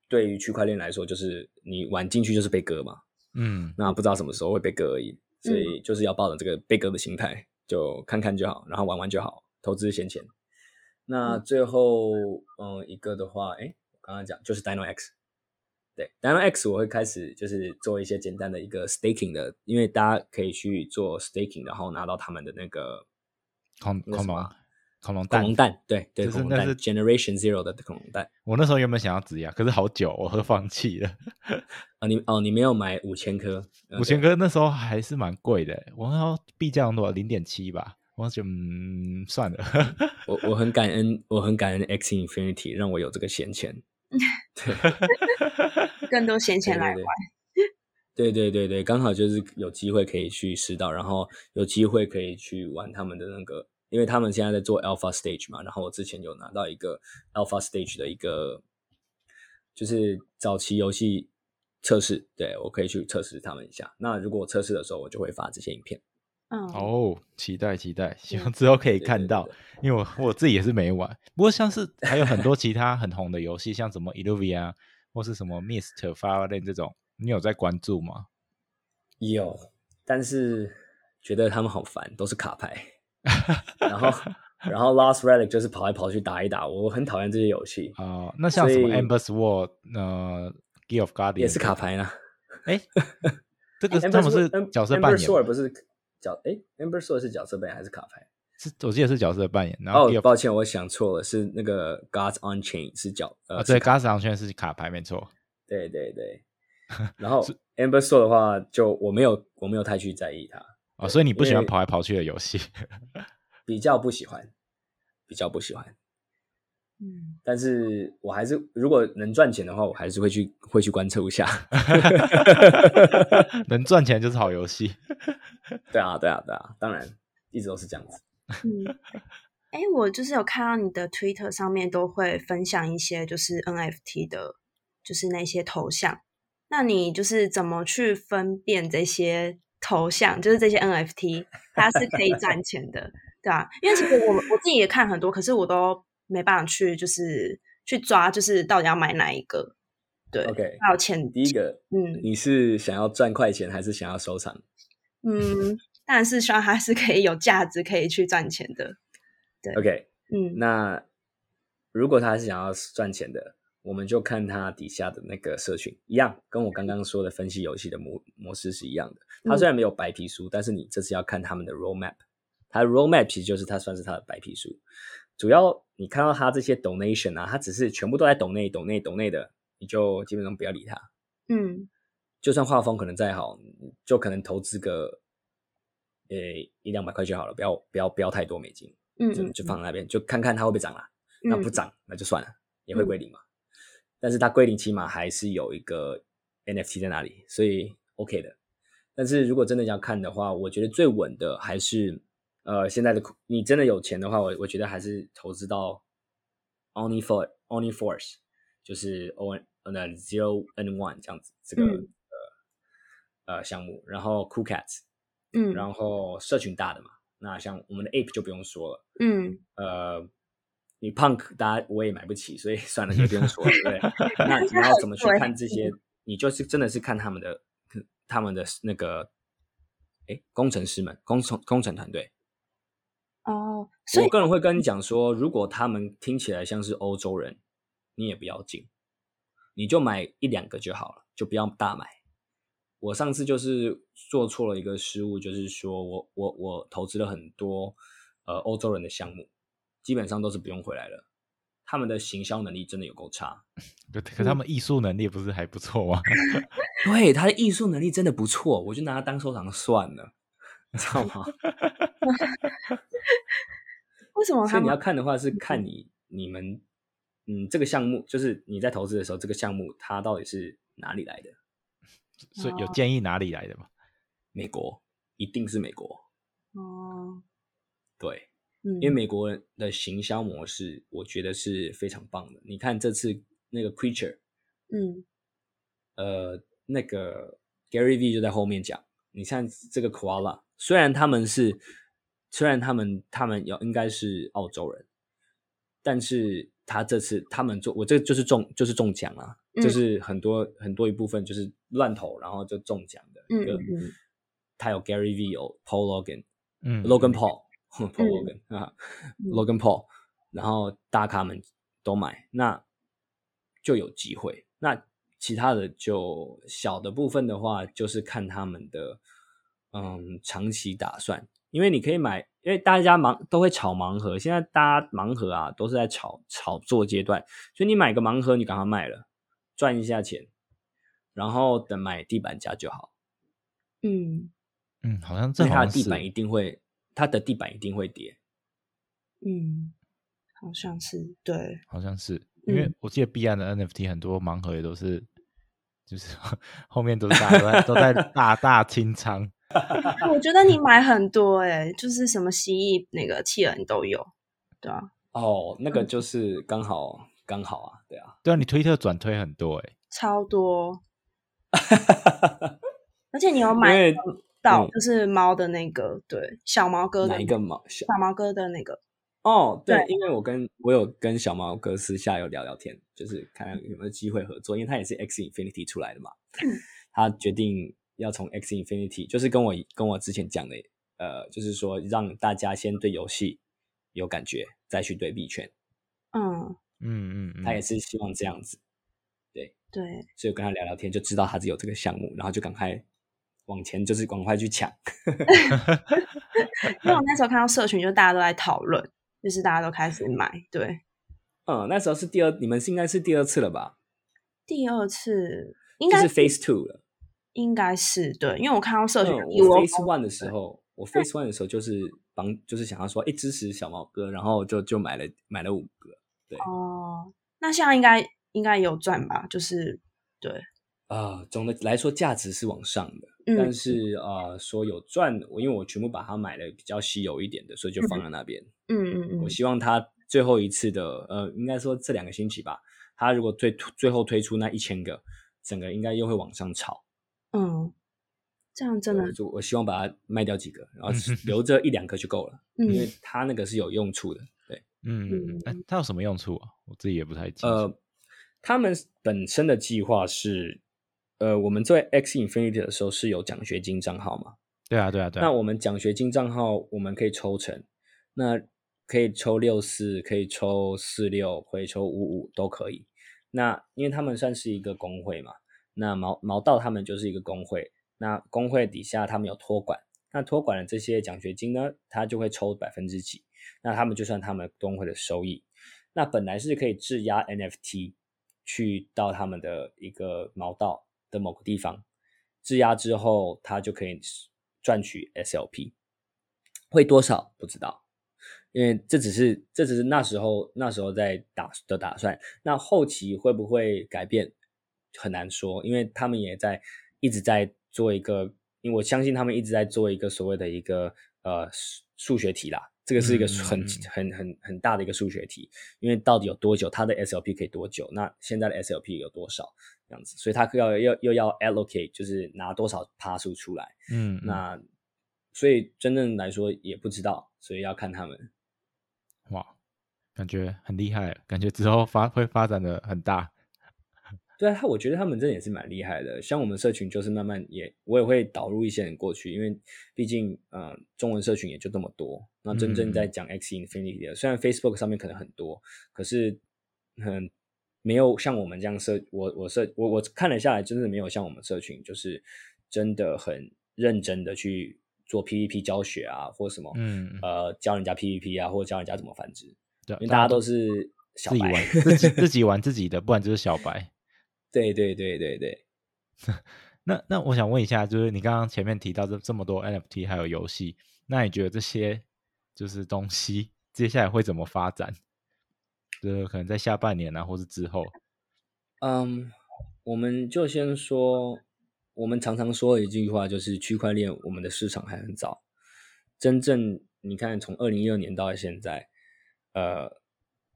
对于区块链来说，就是你玩进去就是被割嘛，嗯。那不知道什么时候会被割而已，所以就是要抱着这个被割的心态，就看看就好，然后玩玩就好，投资闲钱。那最后，嗯，一个的话，哎，我刚刚讲就是 Dino X，对，Dino X 我会开始就是做一些简单的一个 staking 的，因为大家可以去做 staking，然后拿到他们的那个恐恐龙那个什么恐龙蛋恐龙蛋，对对，就是恐龙蛋那是 Generation Zero 的恐龙蛋我那时候原本想要质押，可是好久，我都放弃了。啊，你哦，你没有买五千颗，五千颗那时候还是蛮贵的，我那时候币价多少零点七吧，我就嗯算了。我我很感恩，我很感恩 X Infinity 让我有这个闲钱。对更多闲钱来对玩。对对对对，刚好就是有机会可以去试到，然后有机会可以去玩他们的那个，因为他们现在在做 Alpha Stage 嘛，然后我之前有拿到一个 Alpha Stage 的一个，就是早期游戏测试，对我可以去测试他们一下。那如果我测试的时候，我就会发这些影片。嗯，哦，期待期待，希望之后可以看到对，因为我我自己也是没玩。不过像是还有很多其他很红的游戏，像什么 Illuvia 或是什么 Mist 发链这种，你有在关注吗？有，但是觉得他们好烦，都是卡牌，然后然后 Last Relic 就是跑来跑去打一打，我很讨厌这些游戏，啊、那像什么所以 Amber Sword、呃 Gear of Guardian 也是卡牌呢。哎，这个他们是角色扮演 Sword，不是角哎，Amber Sword 是角色扮演还是卡牌？是我记得是角色扮演。然后抱歉，我想错了，是那个 Gods on Chain 是角呃啊，对是卡 g a s 圈是卡牌，没错。对对对。然后 Amber Sword 的话，就我没有我没有太去在意它，哦，所以你不喜欢跑来跑去的游戏？比较不喜欢，比较不喜欢。嗯，但是我还是如果能赚钱的话，我还是会去会去观测一下。能赚钱就是好游戏。对啊，对啊，对啊，当然一直都是这样子。嗯，哎，我就是有看到你的 Twitter 上面都会分享一些就是 NFT 的，就是那些头像。那你就是怎么去分辨这些头像，就是这些 NFT，它是可以赚钱的，对吧、因为其实我我自己也看很多，可是我都没办法去就是去抓，就是到底要买哪一个。对 OK，还有钱，第一个，嗯你是想要赚快钱还是想要收藏？嗯，当然是希望它是可以有价值，可以去赚钱的。对 OK，嗯那如果他是想要赚钱的，我们就看它底下的那个社群，一样，跟我刚刚说的分析游戏的模模式是一样的。它虽然没有白皮书，但是你这次要看他们的 roadmap，它的 roadmap 其实就是它算是它的白皮书。主要你看到它这些 donation 啊，它只是全部都在 donate donate donate 的，你就基本上不要理它。嗯就算画风可能再好，就可能投资个呃一两百块就好了，不要不要不要太多美金。就嗯嗯，就放在那边，就看看它会不会涨啦。那嗯不涨那就算了，也会归零嘛。但是它归零起码还是有一个 NFT 在那里，所以 OK 的。但是如果真的要看的话，我觉得最稳的还是呃现在的你真的有钱的话，我我觉得还是投资到 OnlyFor OnlyForce，就是 O N 呃 Zero N One 这样子这个、嗯。呃呃项目，然后 Cool Cats，嗯。然后社群大的嘛，那像我们的 Ape 就不用说了，嗯。呃，你 Punk 大家我也买不起，所以 算了，就不用说了，对不对？那 你要怎么去看这些？你就是真的是看他们的他们的那个，哎，工程师们，工程工程团队。哦，所以我个人会跟你讲说，如果他们听起来像是欧洲人，你也不要进，你就买一两个就好了，就不要大买。我上次就是做错了一个失误，就是说我我我投资了很多呃欧洲人的项目，基本上都是不用回来了。他们的行销能力真的有够差，可可他们艺术能力不是还不错吗？对他的艺术能力真的不错，我就拿他当收藏算了，你知道吗？为什么所以你要看的话是看你你们嗯这个项目，就是你在投资的时候，这个项目它到底是哪里来的？所以有建议哪里来的吗？美国一定是美国，哦，对，嗯，因为美国人的行销模式，我觉得是非常棒的。你看这次那个 Creature，嗯。呃，那个 Gary V 就在后面讲，你看这个 Koala，虽然他们是，虽然他们他们要应该是澳洲人，但是他这次他们做，我这就是中就是中奖啊，嗯。就是很多很多一部分就是乱投，然后就中奖的一个，嗯嗯。嗯他有 Gary V 有 Paul Logan，嗯 Logan Paul Paul 嗯 Logan 啊嗯，Logan Paul，然后大咖们都买，那就有机会。那其他的就小的部分的话，就是看他们的嗯长期打算，因为你可以买，因为大家盲都会炒盲盒，现在大家盲盒啊都是在炒炒作阶段，所以你买个盲盒，你赶快卖了，赚一下钱，然后等买地板价就好。嗯嗯，好像这因为好像是它的地板一定会，它的地板一定会跌。嗯，好像是对，好像是，因为嗯我记得币安的 NFT 很多盲盒也都是，就是 后面都是大家都在都在 大大清仓。我觉得你买很多哎、就是什么蜥蜴那个企鹅你都有，对啊，哦，那个就是刚好刚好啊，对啊，对啊，你推特转推很多哎、超多，而且你有因买就是猫的那个，对，小毛哥的哪一个毛小小毛哥的那个，哦，对，对因为我跟我有跟小毛哥私下有聊聊天，就是看看有没有机会合作，因为他也是 X Infinity 出来的嘛，嗯。他决定要从 X Infinity，就是跟我跟我之前讲的，呃，就是说让大家先对游戏有感觉，再去对币圈，嗯，嗯嗯嗯，他也是希望这样子，对，所以我跟他聊聊天，就知道他是有这个项目，然后就赶快往前，就是赶快去抢。因为我那时候看到社群，就大家都在讨论，就是大家都开始买，对，嗯，那时候是第二，你们是应该是第二次了吧？第二次应该是 Phase Two 了。应该是对，因为我看到社群我 Phase One 的时候，我 Phase One 的时候就是帮，就是想要说，哎，支持小毛哥，然后就就买了买了五个。对哦，那现在应该应该有赚吧？就是对，啊、总的来说价值是往上的，嗯但是呃说有赚，我因为我全部把它买了比较稀有一点的，所以就放在那边。嗯嗯嗯我希望它最后一次的，呃，应该说这两个星期吧，它如果最最后推出那一千个，整个应该又会往上炒。嗯，这样真的我，就我希望把它卖掉几个，然后留着一两个就够了，嗯因为它那个是有用处的。对，嗯嗯嗯，哎、它有什么用处啊？我自己也不太清楚。呃，他们本身的计划是，呃，我们做 X Infinity 的时候是有奖学金账号嘛？对啊对啊对啊，那我们奖学金账号我们可以抽成，那可以抽六四，可以抽四六，可以抽五五都可以。那因为他们算是一个工会嘛，那毛毛道他们就是一个工会，那工会底下他们有托管，那托管的这些奖学金呢，他就会抽百分之几，那他们就算他们工会的收益。那本来是可以质押 NFT 去到他们的一个毛道的某个地方，质押之后，他就可以赚取 SLP，会多少不知道，因为这只是这只是那时候那时候在打的打算，那后期会不会改变很难说，因为他们也在一直在做一个，因为我相信他们一直在做一个所谓的一个呃数学题啦，这个是一个很嗯嗯嗯很很很大的一个数学题，因为到底有多久它的 SLP 可以多久？那现在的 SLP 有多少？这样子，所以它要要又要 allocate，就是拿多少趴数出来。嗯，嗯那所以真正来说也不知道，所以要看他们。哇，感觉很厉害，感觉之后发会发展的很大。对啊，他我觉得他们真的也是蛮厉害的。像我们社群就是慢慢也，我也会导入一些人过去，因为毕竟呃中文社群也就这么多。那真正在讲 X Infinity 的，虽然 Facebook 上面可能很多，可是很没有像我们这样社，我我社我我看了下来，真的没有像我们社群，就是真的很认真的去做 PVP 教学啊，或什么，嗯呃教人家 PVP 啊，或者教人家怎么繁殖，对，因为大家都是小白。自己玩自己自己玩自己的，不然就是小白。对对对对对。那那我想问一下，就是你刚刚前面提到这这么多 NFT 还有游戏，那你觉得这些就是东西接下来会怎么发展？就是可能在下半年啊，或是之后。嗯，我们就先说，我们常常说的一句话就是区块链，我们的市场还很早。真正你看，从二零一二年到现在，呃，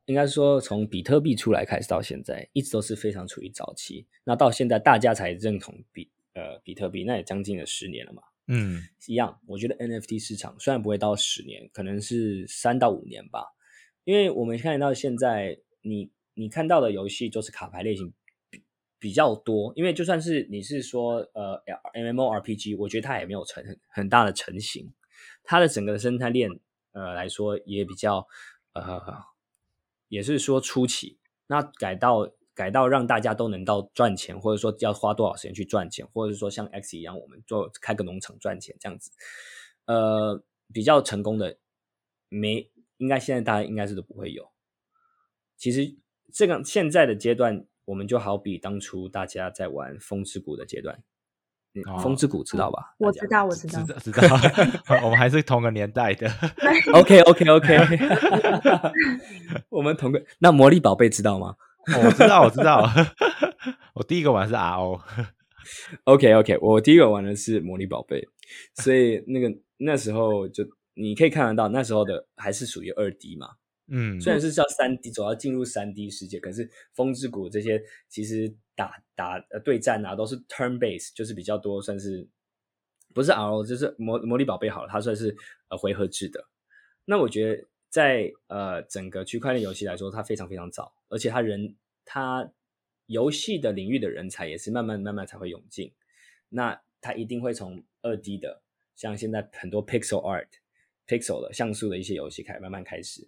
应该说从比特币出来开始到现在，一直都是非常处于早期。那到现在大家才认同比呃比特币，那也将近了十年了嘛。嗯一样，我觉得 NFT 市场虽然不会到十年，可能是三到五年吧，因为我们看到现在你你看到的游戏就是卡牌类型比比较多，因为就算是你是说呃 MMORPG，我觉得它也没有成很很大的成型，它的整个生态链呃来说也比较呃也是说初期，那改到。改到让大家都能到赚钱，或者说要花多少时间去赚钱，或者说像 X 一样，我们做开个农场赚钱这样子，呃，比较成功的没，应该现在大家应该是都不会有。其实这个现在的阶段，我们就好比当初大家在玩风之谷的阶段，嗯哦风之谷知道吧？我知道，我知道知。道知道，我们还是同个年代的。OK OK OK，我们同个。那魔力宝贝知道吗？哦我知道，我知道，我第一个玩是 RO。OK OK，我第一个玩的是魔力宝贝，所以那个那时候就你可以看得到，那时候的还是属于二 D 嘛。嗯，虽然是叫三 D，走要进入三 D 世界，可是风之谷这些其实打打呃对战啊，都是 turn base，就是比较多，算是不是 RO，就是魔魔力宝贝好了，它算是呃回合制的。那我觉得在呃整个区块链游戏来说，它非常非常早，而且它人它游戏的领域的人才也是慢慢慢慢才会涌进。那它一定会从二 D 的，像现在很多 pixel art、pixel 的像素的一些游戏开始慢慢开始。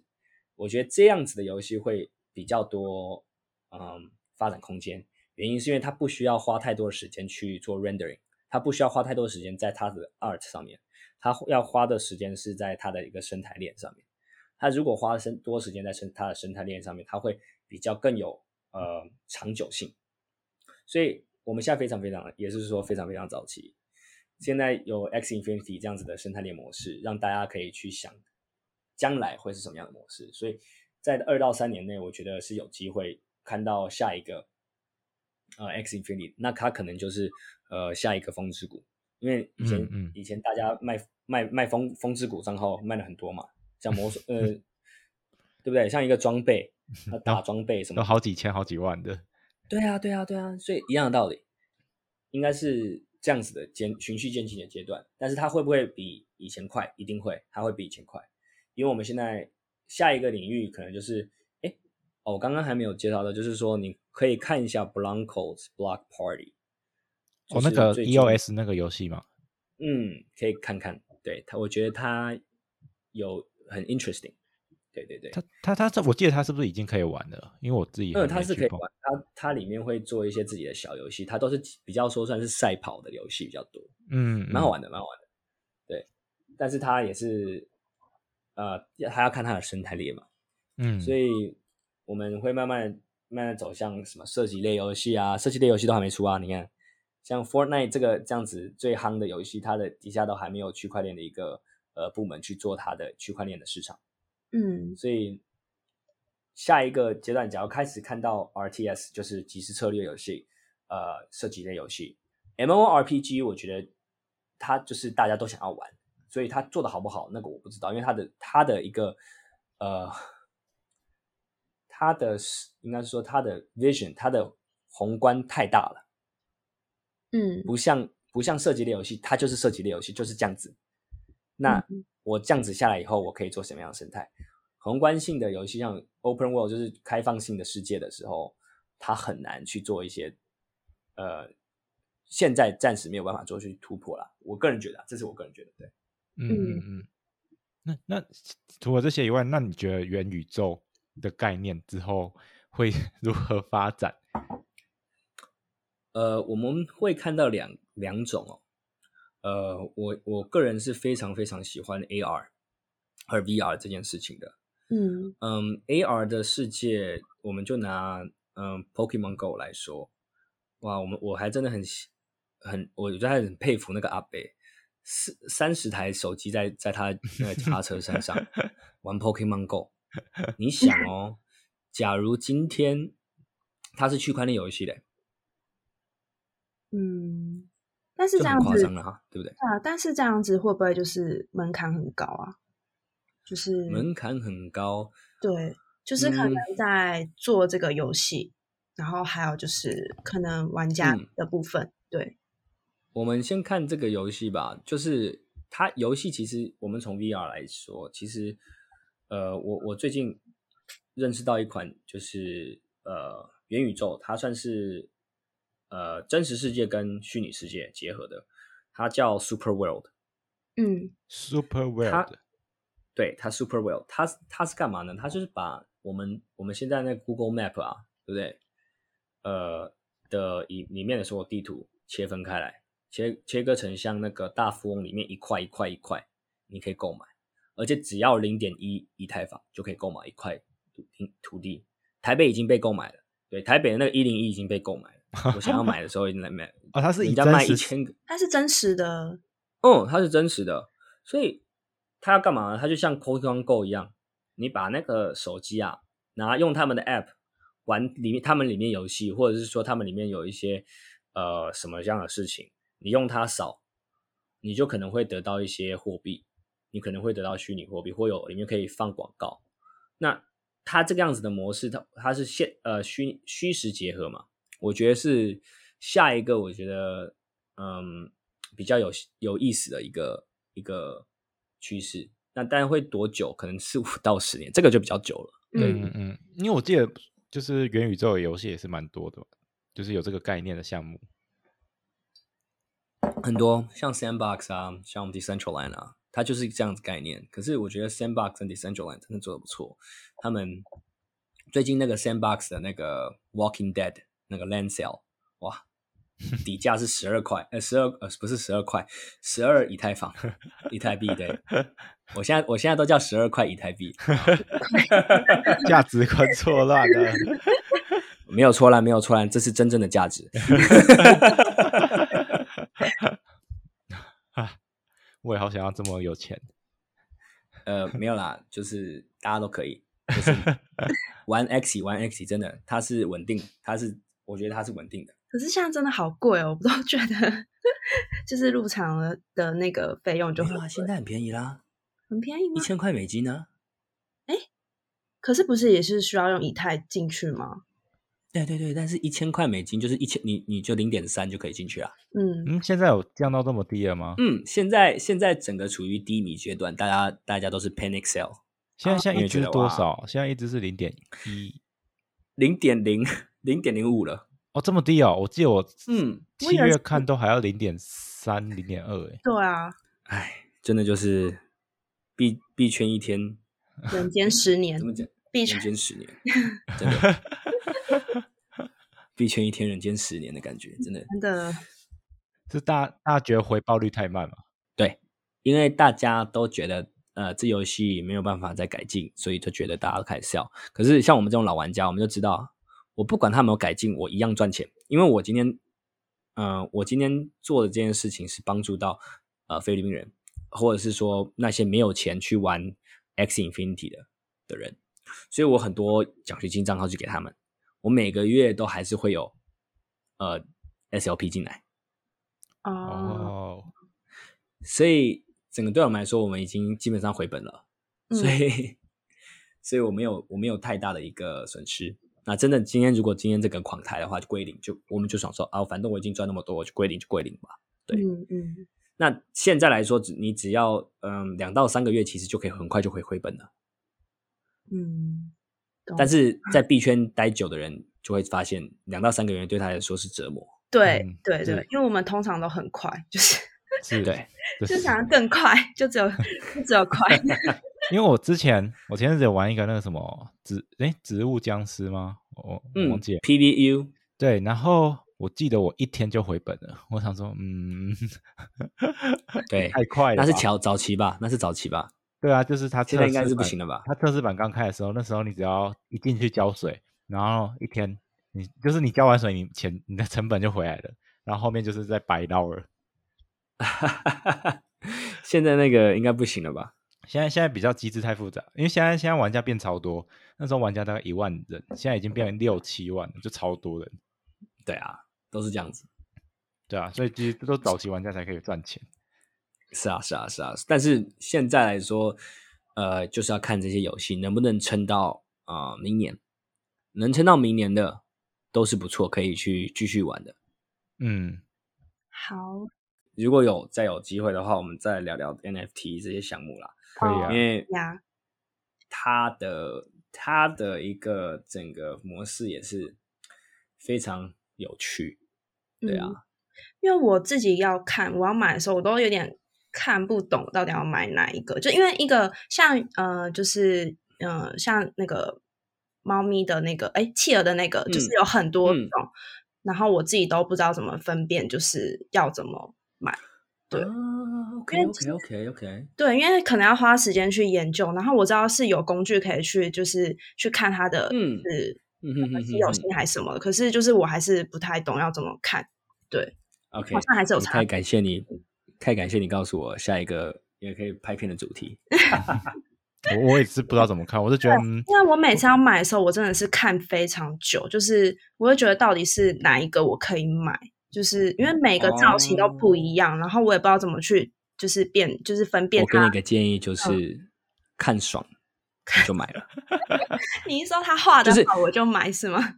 我觉得这样子的游戏会比较多，嗯，发展空间。原因是因为它不需要花太多的时间去做 rendering，它不需要花太多的时间在它的 art 上面，它要花的时间是在它的一个生态链上面。它如果花生多时间在生它的生态链上面，它会比较更有呃长久性。所以我们现在非常非常，也是说非常非常早期。现在有 X Infinity 这样子的生态链模式，让大家可以去想将来会是什么样的模式。所以在二到三年内，我觉得是有机会看到下一个呃 X Infinity，那它可能就是呃下一个风之谷，因为以前、嗯嗯以前大家卖卖卖风风之谷账号卖了很多嘛，像魔术呃对不对？像一个装备，它 打装备什么都好几千、好几万的。对啊，对啊，对啊，所以一样的道理，应该是这样子的渐循序渐进的阶段。但是它会不会比以前快？一定会，它会比以前快，因为我们现在下一个领域可能就是，哎，哦，我刚刚还没有介绍到，就是说你可以看一下 Blanco's Block Party，哦，那个 EOS 那个游戏吗，嗯，可以看看，对他，我觉得他有很 interesting，对对对，他他他这，我记得他是不是已经可以玩了？因为我自己嗯，还没去碰它是可以玩，他他里面会做一些自己的小游戏，他都是比较说算是赛跑的游戏比较多，嗯，嗯蛮好玩的，蛮好玩的。对，但是他也是呃，还要看它的生态链嘛，嗯，所以我们会慢慢慢慢走向什么设计类游戏啊，设计类游戏都还没出啊，你看，像 Fortnite 这个这样子最夯的游戏，它的底下都还没有区块链的一个呃部门去做它的区块链的市场。嗯。所以下一个阶段，只要开始看到 RTS，就是即时策略游戏，呃，设计类游戏，MMORPG，我觉得它就是大家都想要玩，所以他做的好不好，那个我不知道，因为他的他的一个呃，他的是应该是说他的 vision，他的宏观太大了，嗯不像不像射击类游戏，它就是射击类游戏，就是这样子。那嗯我这样子下来以后，我可以做什么样的生态？宏观性的游戏，像 open world 就是开放性的世界的时候，它很难去做一些呃，现在暂时没有办法做去突破啦。我个人觉得啊，这是我个人觉得，对。嗯嗯嗯。那那除了这些以外，那你觉得元宇宙的概念之后会 如何发展？呃，我们会看到两两种哦。呃，我我个人是非常非常喜欢 AR 和 VR 这件事情的。嗯嗯，AR 的世界，我们就拿嗯 Pokemon Go 来说，哇，我们我还真的很喜很，我觉得还很佩服那个阿北，四三十台手机在在他 那个脚踏车身上 玩 Pokemon Go。你想哦，假如今天它是区块链游戏的，嗯，但是这样子夸张了哈，对不对？啊，但是这样子会不会就是门槛很高啊？就是门槛很高，对，就是可嗯能在做这个游戏，然后还有就是可能玩家嗯的部分，对，我们先看这个游戏吧，就是它游戏其实我们从 VR 来说，其实呃，我我最近认识到一款就是呃元宇宙，它算是呃真实世界跟虚拟世界结合的，它叫 Super World。嗯 Super World，对它 Super World，它是它是干嘛呢？它就是把我们我们现在那 Google Map 啊，对不对？呃的里里面的所有地图切分开来，切切割成像那个大富翁里面一块一块一块，你可以购买，而且只要零点一以太坊就可以购买一块土地土地。台北已经被购买了，对，台北的那个一零一已经被购买了。我想要买的时候已经来买，哦，它是以人家卖一千个，它是真实的，嗯，它是真实的，所以它要干嘛呢？它就像 Pokemon Go 一样，你把那个手机啊，拿用他们的 App 玩里面他们里面游戏，或者是说他们里面有一些呃什么样的事情，你用它扫，你就可能会得到一些货币，你可能会得到虚拟货币，或有里面可以放广告。那它这个样子的模式，它它是现呃虚虚实结合嘛？我觉得是下一个，我觉得嗯比较有有意思的一个一个趋势。那当然会多久？可能是五到十年，这个就比较久了。对，嗯嗯，因为我记得就是元宇宙游戏也是蛮多的，就是有这个概念的项目。很多像 Sandbox 啊，像我们 Decentraland 啊，它就是这样子概念。可是我觉得 Sandbox 跟 Decentraland 真的做的不错。他们最近那个 Sandbox 的那个 Walking Dead 那个 Land Sale，哇，底价是十二块，呃，十二呃不是十二块，十二以太坊，以太币对。我现在我现在都叫十二块以太币，价值观错乱了。没有错乱，没有错乱，这是真正的价值。啊，我也好想要这么有钱。呃，没有啦，就是大家都可以，就是 玩 X 玩 X 真的它是稳定，它是我觉得它是稳定的。可是现在真的好贵哦，我都觉得就是入场了的那个费用就没有啊，现在很便宜啦，很便宜吗？一千块美金呢。哎可是不是也是需要用以太进去吗？对对对，但是一千块美金就是一千，你你就零点三就可以进去了。嗯嗯，现在有降到这么低了吗？嗯，现在现在整个处于低迷阶段，大家大家都是 panic sell，现在现在一只多少？现在一只是零点一。零点零零点零五了。哦，这么低哦！我记得我嗯，七月看都还要零点三、零点二，哎，对啊，哎，真的就是币币圈一天人间十年怎，么讲？币圈十年，真的，币圈一天，人间十年的感觉，真的。真的是大大家觉得回报率太慢嘛？对，因为大家都觉得，呃，这游戏没有办法再改进，所以就觉得大家都开始笑。可是像我们这种老玩家，我们就知道，我不管他有没有改进，我一样赚钱，因为我今天，呃，我今天做的这件事情是帮助到呃菲律宾人，或者是说那些没有钱去玩 X Infinity 的的人，所以我很多奖学金账号去给他们，我每个月都还是会有呃 SLP 进来。哦，哦，所以整个对我们来说，我们已经基本上回本了，嗯所以，所以我没有我没有太大的一个损失。那真的今天如果今天这个狂台的话，就归零，就我们就想说啊，反正我已经赚那么多，我就归零就归零吧。对嗯嗯那现在来说，只你只要嗯两到三个月，其实就可以很快就可以回本了。嗯，懂但是在币圈待久的人就会发现，两到三个月对他来说是折磨。对嗯对对，因为我们通常都很快，就是是对，就就想要更快，就只有 就只有快。因为我之前我前阵子有玩一个那个什么植诶植物僵尸吗？我忘记了。，PVU 对，然后我记得我一天就回本了。我想说，嗯，对，太快了，那是早早期吧？那是早期吧？对啊，就是它现在应该是不行了吧？它测试版刚开的时候，那时候你只要一进去浇水，然后一天你就是你浇完水，你钱你的成本就回来了，然后后面就是在白捞了。现在那个应该不行了吧？现在现在比较机制太复杂，因为现在现在玩家变超多，那时候玩家大概一万人，现在已经变成六七万了，就超多人。对啊，都是这样子。对啊，所以其实这都早期玩家才可以赚钱。是啊，是啊，是啊。但是现在来说，呃，就是要看这些游戏能不能撑到啊、呃明年，能撑到明年的都是不错，可以去继续玩的。嗯，好，如果有再有机会的话，我们再聊聊 NFT 这些项目啦，可以啊因。为呀，它的它的一个整个模式也是非常有趣。对啊，嗯因为我自己要看，我要买的时候，我都有点看不懂到底要买哪一个。就因为一个像呃，就是呃，像那个猫咪的那个，哎，企鹅的那个，就是嗯有很多嗯种，然后我自己都不知道怎么分辨，就是要怎么买。对啊，OK OK OK OK 对，因为可能要花时间去研究，然后我知道是有工具可以去，就是去看它的，嗯是有哼性还是什么的。可是就是我还是不太懂要怎么看。对，OK，好像还是有差太感谢你，太感谢你告诉我下一个也可以拍片的主题。我我也是不知道怎么看，我是觉得嗯，因为我每次要买的时候，我真的是看非常久，就是我会觉得到底是哪一个我可以买，就是因为每个造型都不一样，然后我也不知道怎么去就是辨，就是分辨我给你一。个建议，就是看爽 你就买了。你一说他画的好，我就买是吗？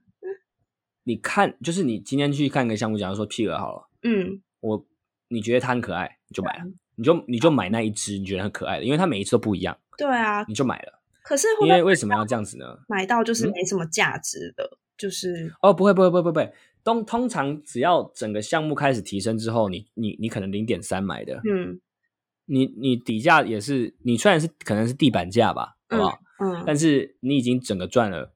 你看，就是你今天去看个项目，假如说 P 鹅好了，嗯，我你觉得它很可爱，你就买了，你就你就买那一只你觉得很可爱的，因为它每一次都不一样，对啊。你就买了。可是会因为为什么要这样子呢？买到就是嗯没什么价值的？就是哦，不会不会不会不会，通通常只要整个项目开始提升之后，你你你可能零点三买的，嗯你你底价也是，你虽然是可能是地板价吧，好不好？嗯但是你已经整个赚了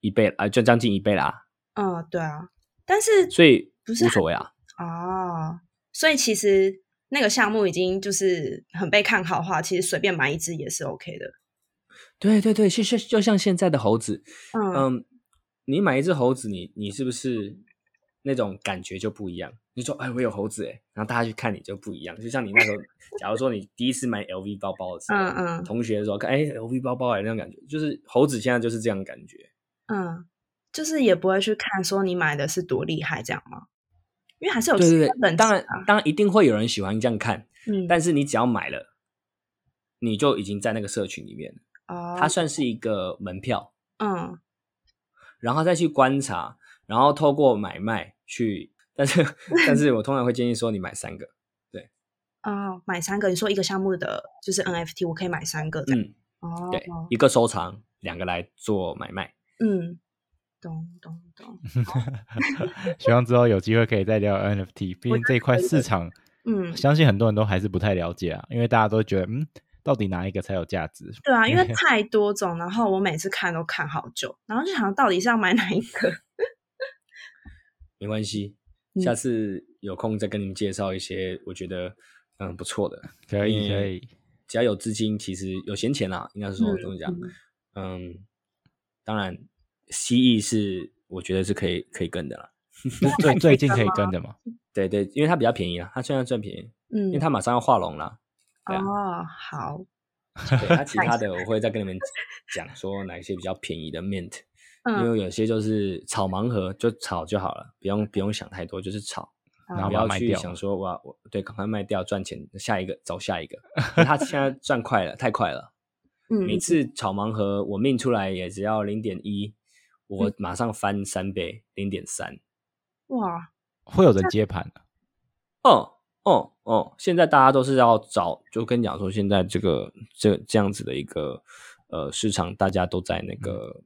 一倍啊、就将近一倍啦，嗯，对啊。但是所以不是无所谓啊。哦，所以其实那个项目已经就是很被看好的话，其实随便买一只也是 OK 的。对对对，其实就像现在的猴子，嗯嗯，你买一只猴子，你你是不是那种感觉就不一样？你说，哎，我有猴子哎，然后大家去看你就不一样。就像你那时候，假如说你第一次买 LV 包包的时候，嗯嗯同学说看，哎，LV 包包哎那种感觉，就是猴子现在就是这样的感觉。嗯，就是也不会去看说你买的是多厉害这样吗？因为还是有对对基本对，当然当然一定会有人喜欢这样看，嗯，但是你只要买了，你就已经在那个社群里面了，哦，它算是一个门票。嗯。然后再去观察，然后透过买卖去，但是 但是我通常会建议说你买三个，对。哦，买三个，你说一个项目的就是 NFT，我可以买三个。嗯，哦，对，一个收藏，两个来做买卖。嗯，懂懂懂。希望之后有机会可以再聊 NFT，毕竟这一块市场，嗯，相信很多人都还是不太了解啊，因为大家都觉得，嗯，到底哪一个才有价值？对啊，因为太多种，然后我每次看都看好久，然后就想到底是要买哪一个。没关系，嗯下次有空再跟你们介绍一些我觉得嗯不错的。可以可以，只要有资金，其实有闲钱啦，应该是说嗯怎么讲？嗯嗯，当然蜥蜴是我觉得是可以可以跟的啦。最最近可以跟的嘛？对对，因为它比较便宜啊，它虽然算便宜，嗯因为它马上要化龙了。对啊哦，好，对，它 其他的我会再跟你们讲说哪一些比较便宜的 mint，因嗯为有些就是炒盲盒，就炒就好了，不用不用想太多，就是炒。然后不要去想说哇，我对，赶快卖掉赚钱，下一个找下一个。它现在赚快了，太快了。嗯，每次炒盲盒我命出来也只要零点一，我马上翻三倍，零点三。哇，会有人接盘的。哦哦哦！现在大家都是要找，就跟你讲说，现在这个这这样子的一个呃市场，大家都在那个、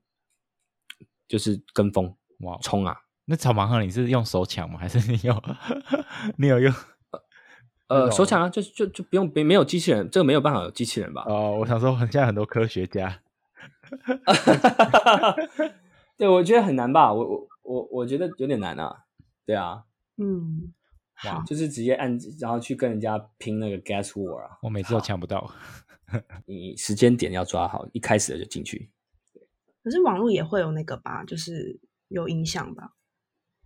就是跟风哇，冲啊。那炒盲盒你是用手抢吗？还是你有 你有用？呃，手抢啊，就就就不用没没有机器人，这个没有办法有机器人吧？哦，我想说，现在很多科学家，对，我觉得很难吧？我我我我觉得有点难啊。对啊，嗯，哇，就是直接按，然后去跟人家拼那个 gas war 啊。我每次都抢不到。你时间点要抓好，一开始就进去。可是网络也会有那个吧，就是有影响吧，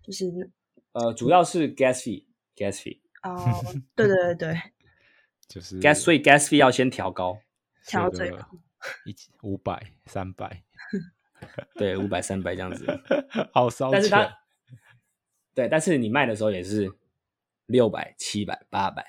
就是呃，主要是 gas fee，gas fee，gas 哦，对对对对，就是所以 gas fee 要先调高，调最高一五百、三百，对，五百、三百这样子。好烧钱。但是它，对，但是你卖的时候也是六百、七百、八百，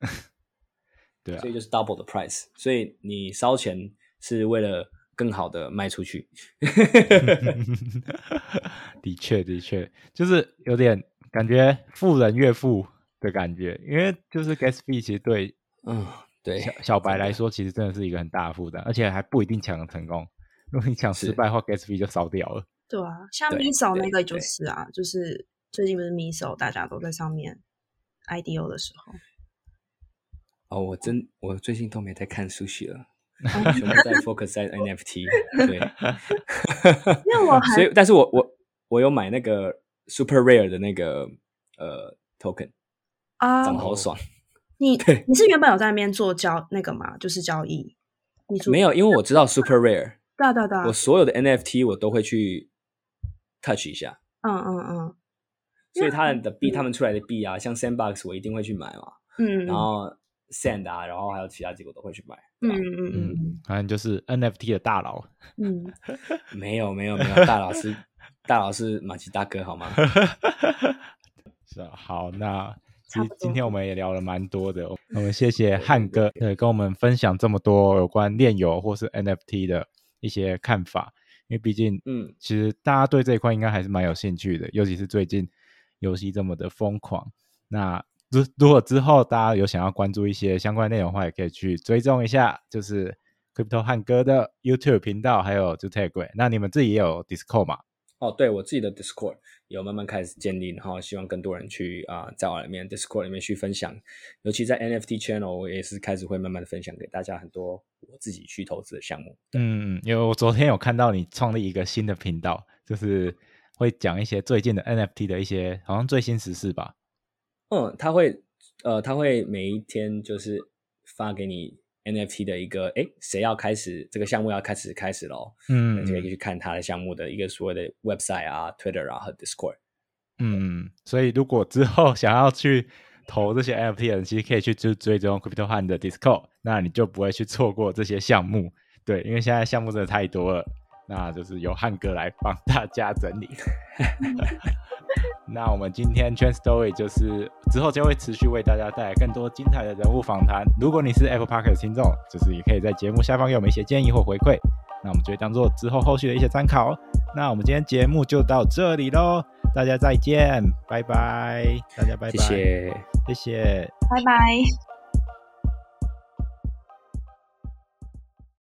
对啊所以，就是 double 的 price。所以你烧钱是为了更好的卖出去。的确的确，就是有点感觉富人越富的感觉，因为就是 gas fee 其实对嗯，对，小小白来说，其实真的是一个很大的负担，而且还不一定抢得成功。如果你抢失是败的话，gas fee 就烧掉了。对啊，像 Miso 那对个就是啊，就是最近不是 Miso 大家都在上面 IDO 的时候，哦，我真我最近都没在看 sushi 了，全部在 focus 在 NFT。对，因为我很所以但是我我我有买那个 super rare 的那个呃 token，啊，长得好爽。你 你是原本有在那边做交那个吗，就是交易，你没有，因为我知道 super rare，对啊对啊对啊我，所有的 NFT 我都会去 touch 一下，嗯嗯嗯所以他们的币，他们出来的币啊，像 Sandbox 我一定会去买嘛，嗯，然后 Sand 啊，然后还有其他几个我都会去买。嗯嗯嗯嗯，反正就是 NFT 的大佬。嗯嗯，没有没有没有，大佬是大佬是马奇大哥好吗？是啊，好，那其 差不多实今天我们也聊了蛮多的，我们谢谢 汉哥，对，跟我们分享这么多有关炼油或是 NFT 的一些看法，因为毕竟，嗯，其实大家对这一块应该还是蛮有兴趣的，尤其是最近游戏这么的疯狂。那如如果之后大家有想要关注一些相关内容的话，也可以去追踪一下，就是 Crypto 汉哥的 YouTube 频道，还有就 Telegram。那你们自己也有 Discord 嘛？哦，对我自己的 Discord 有慢慢开始建立，然后希望更多人去啊、在我里面 Discord 里面去分享，尤其在 NFT channel 我也是开始会慢慢的分享给大家很多我自己去投资的项目。嗯，因为我昨天有看到你创立一个新的频道，就是会讲一些最近的 NFT 的一些好像最新时事吧。嗯，他会呃，他会每一天就是发给你 NFT 的一个，诶，谁要开始这个项目要开始开始喽，嗯可以去看他的项目的一个所谓的 website 啊、Twitter 啊和 Discord。嗯，所以如果之后想要去投这些 NFT 的人，其实可以去追追踪 Crypto 汉的 Discord，那你就不会去错过这些项目。对，因为现在项目真的太多了，那就是由汉哥来帮大家整理。那我们今天 Trend Story 就是之后将会持续为大家带来更多精彩的人物访谈。如果你是 Apple Park 的听众，就是也可以在节目下方给我们一些建议或回馈，那我们就会当做之后后续的一些参考哦。那我们今天节目就到这里喽，大家再见，拜拜，大家拜拜，谢谢。谢谢。拜拜。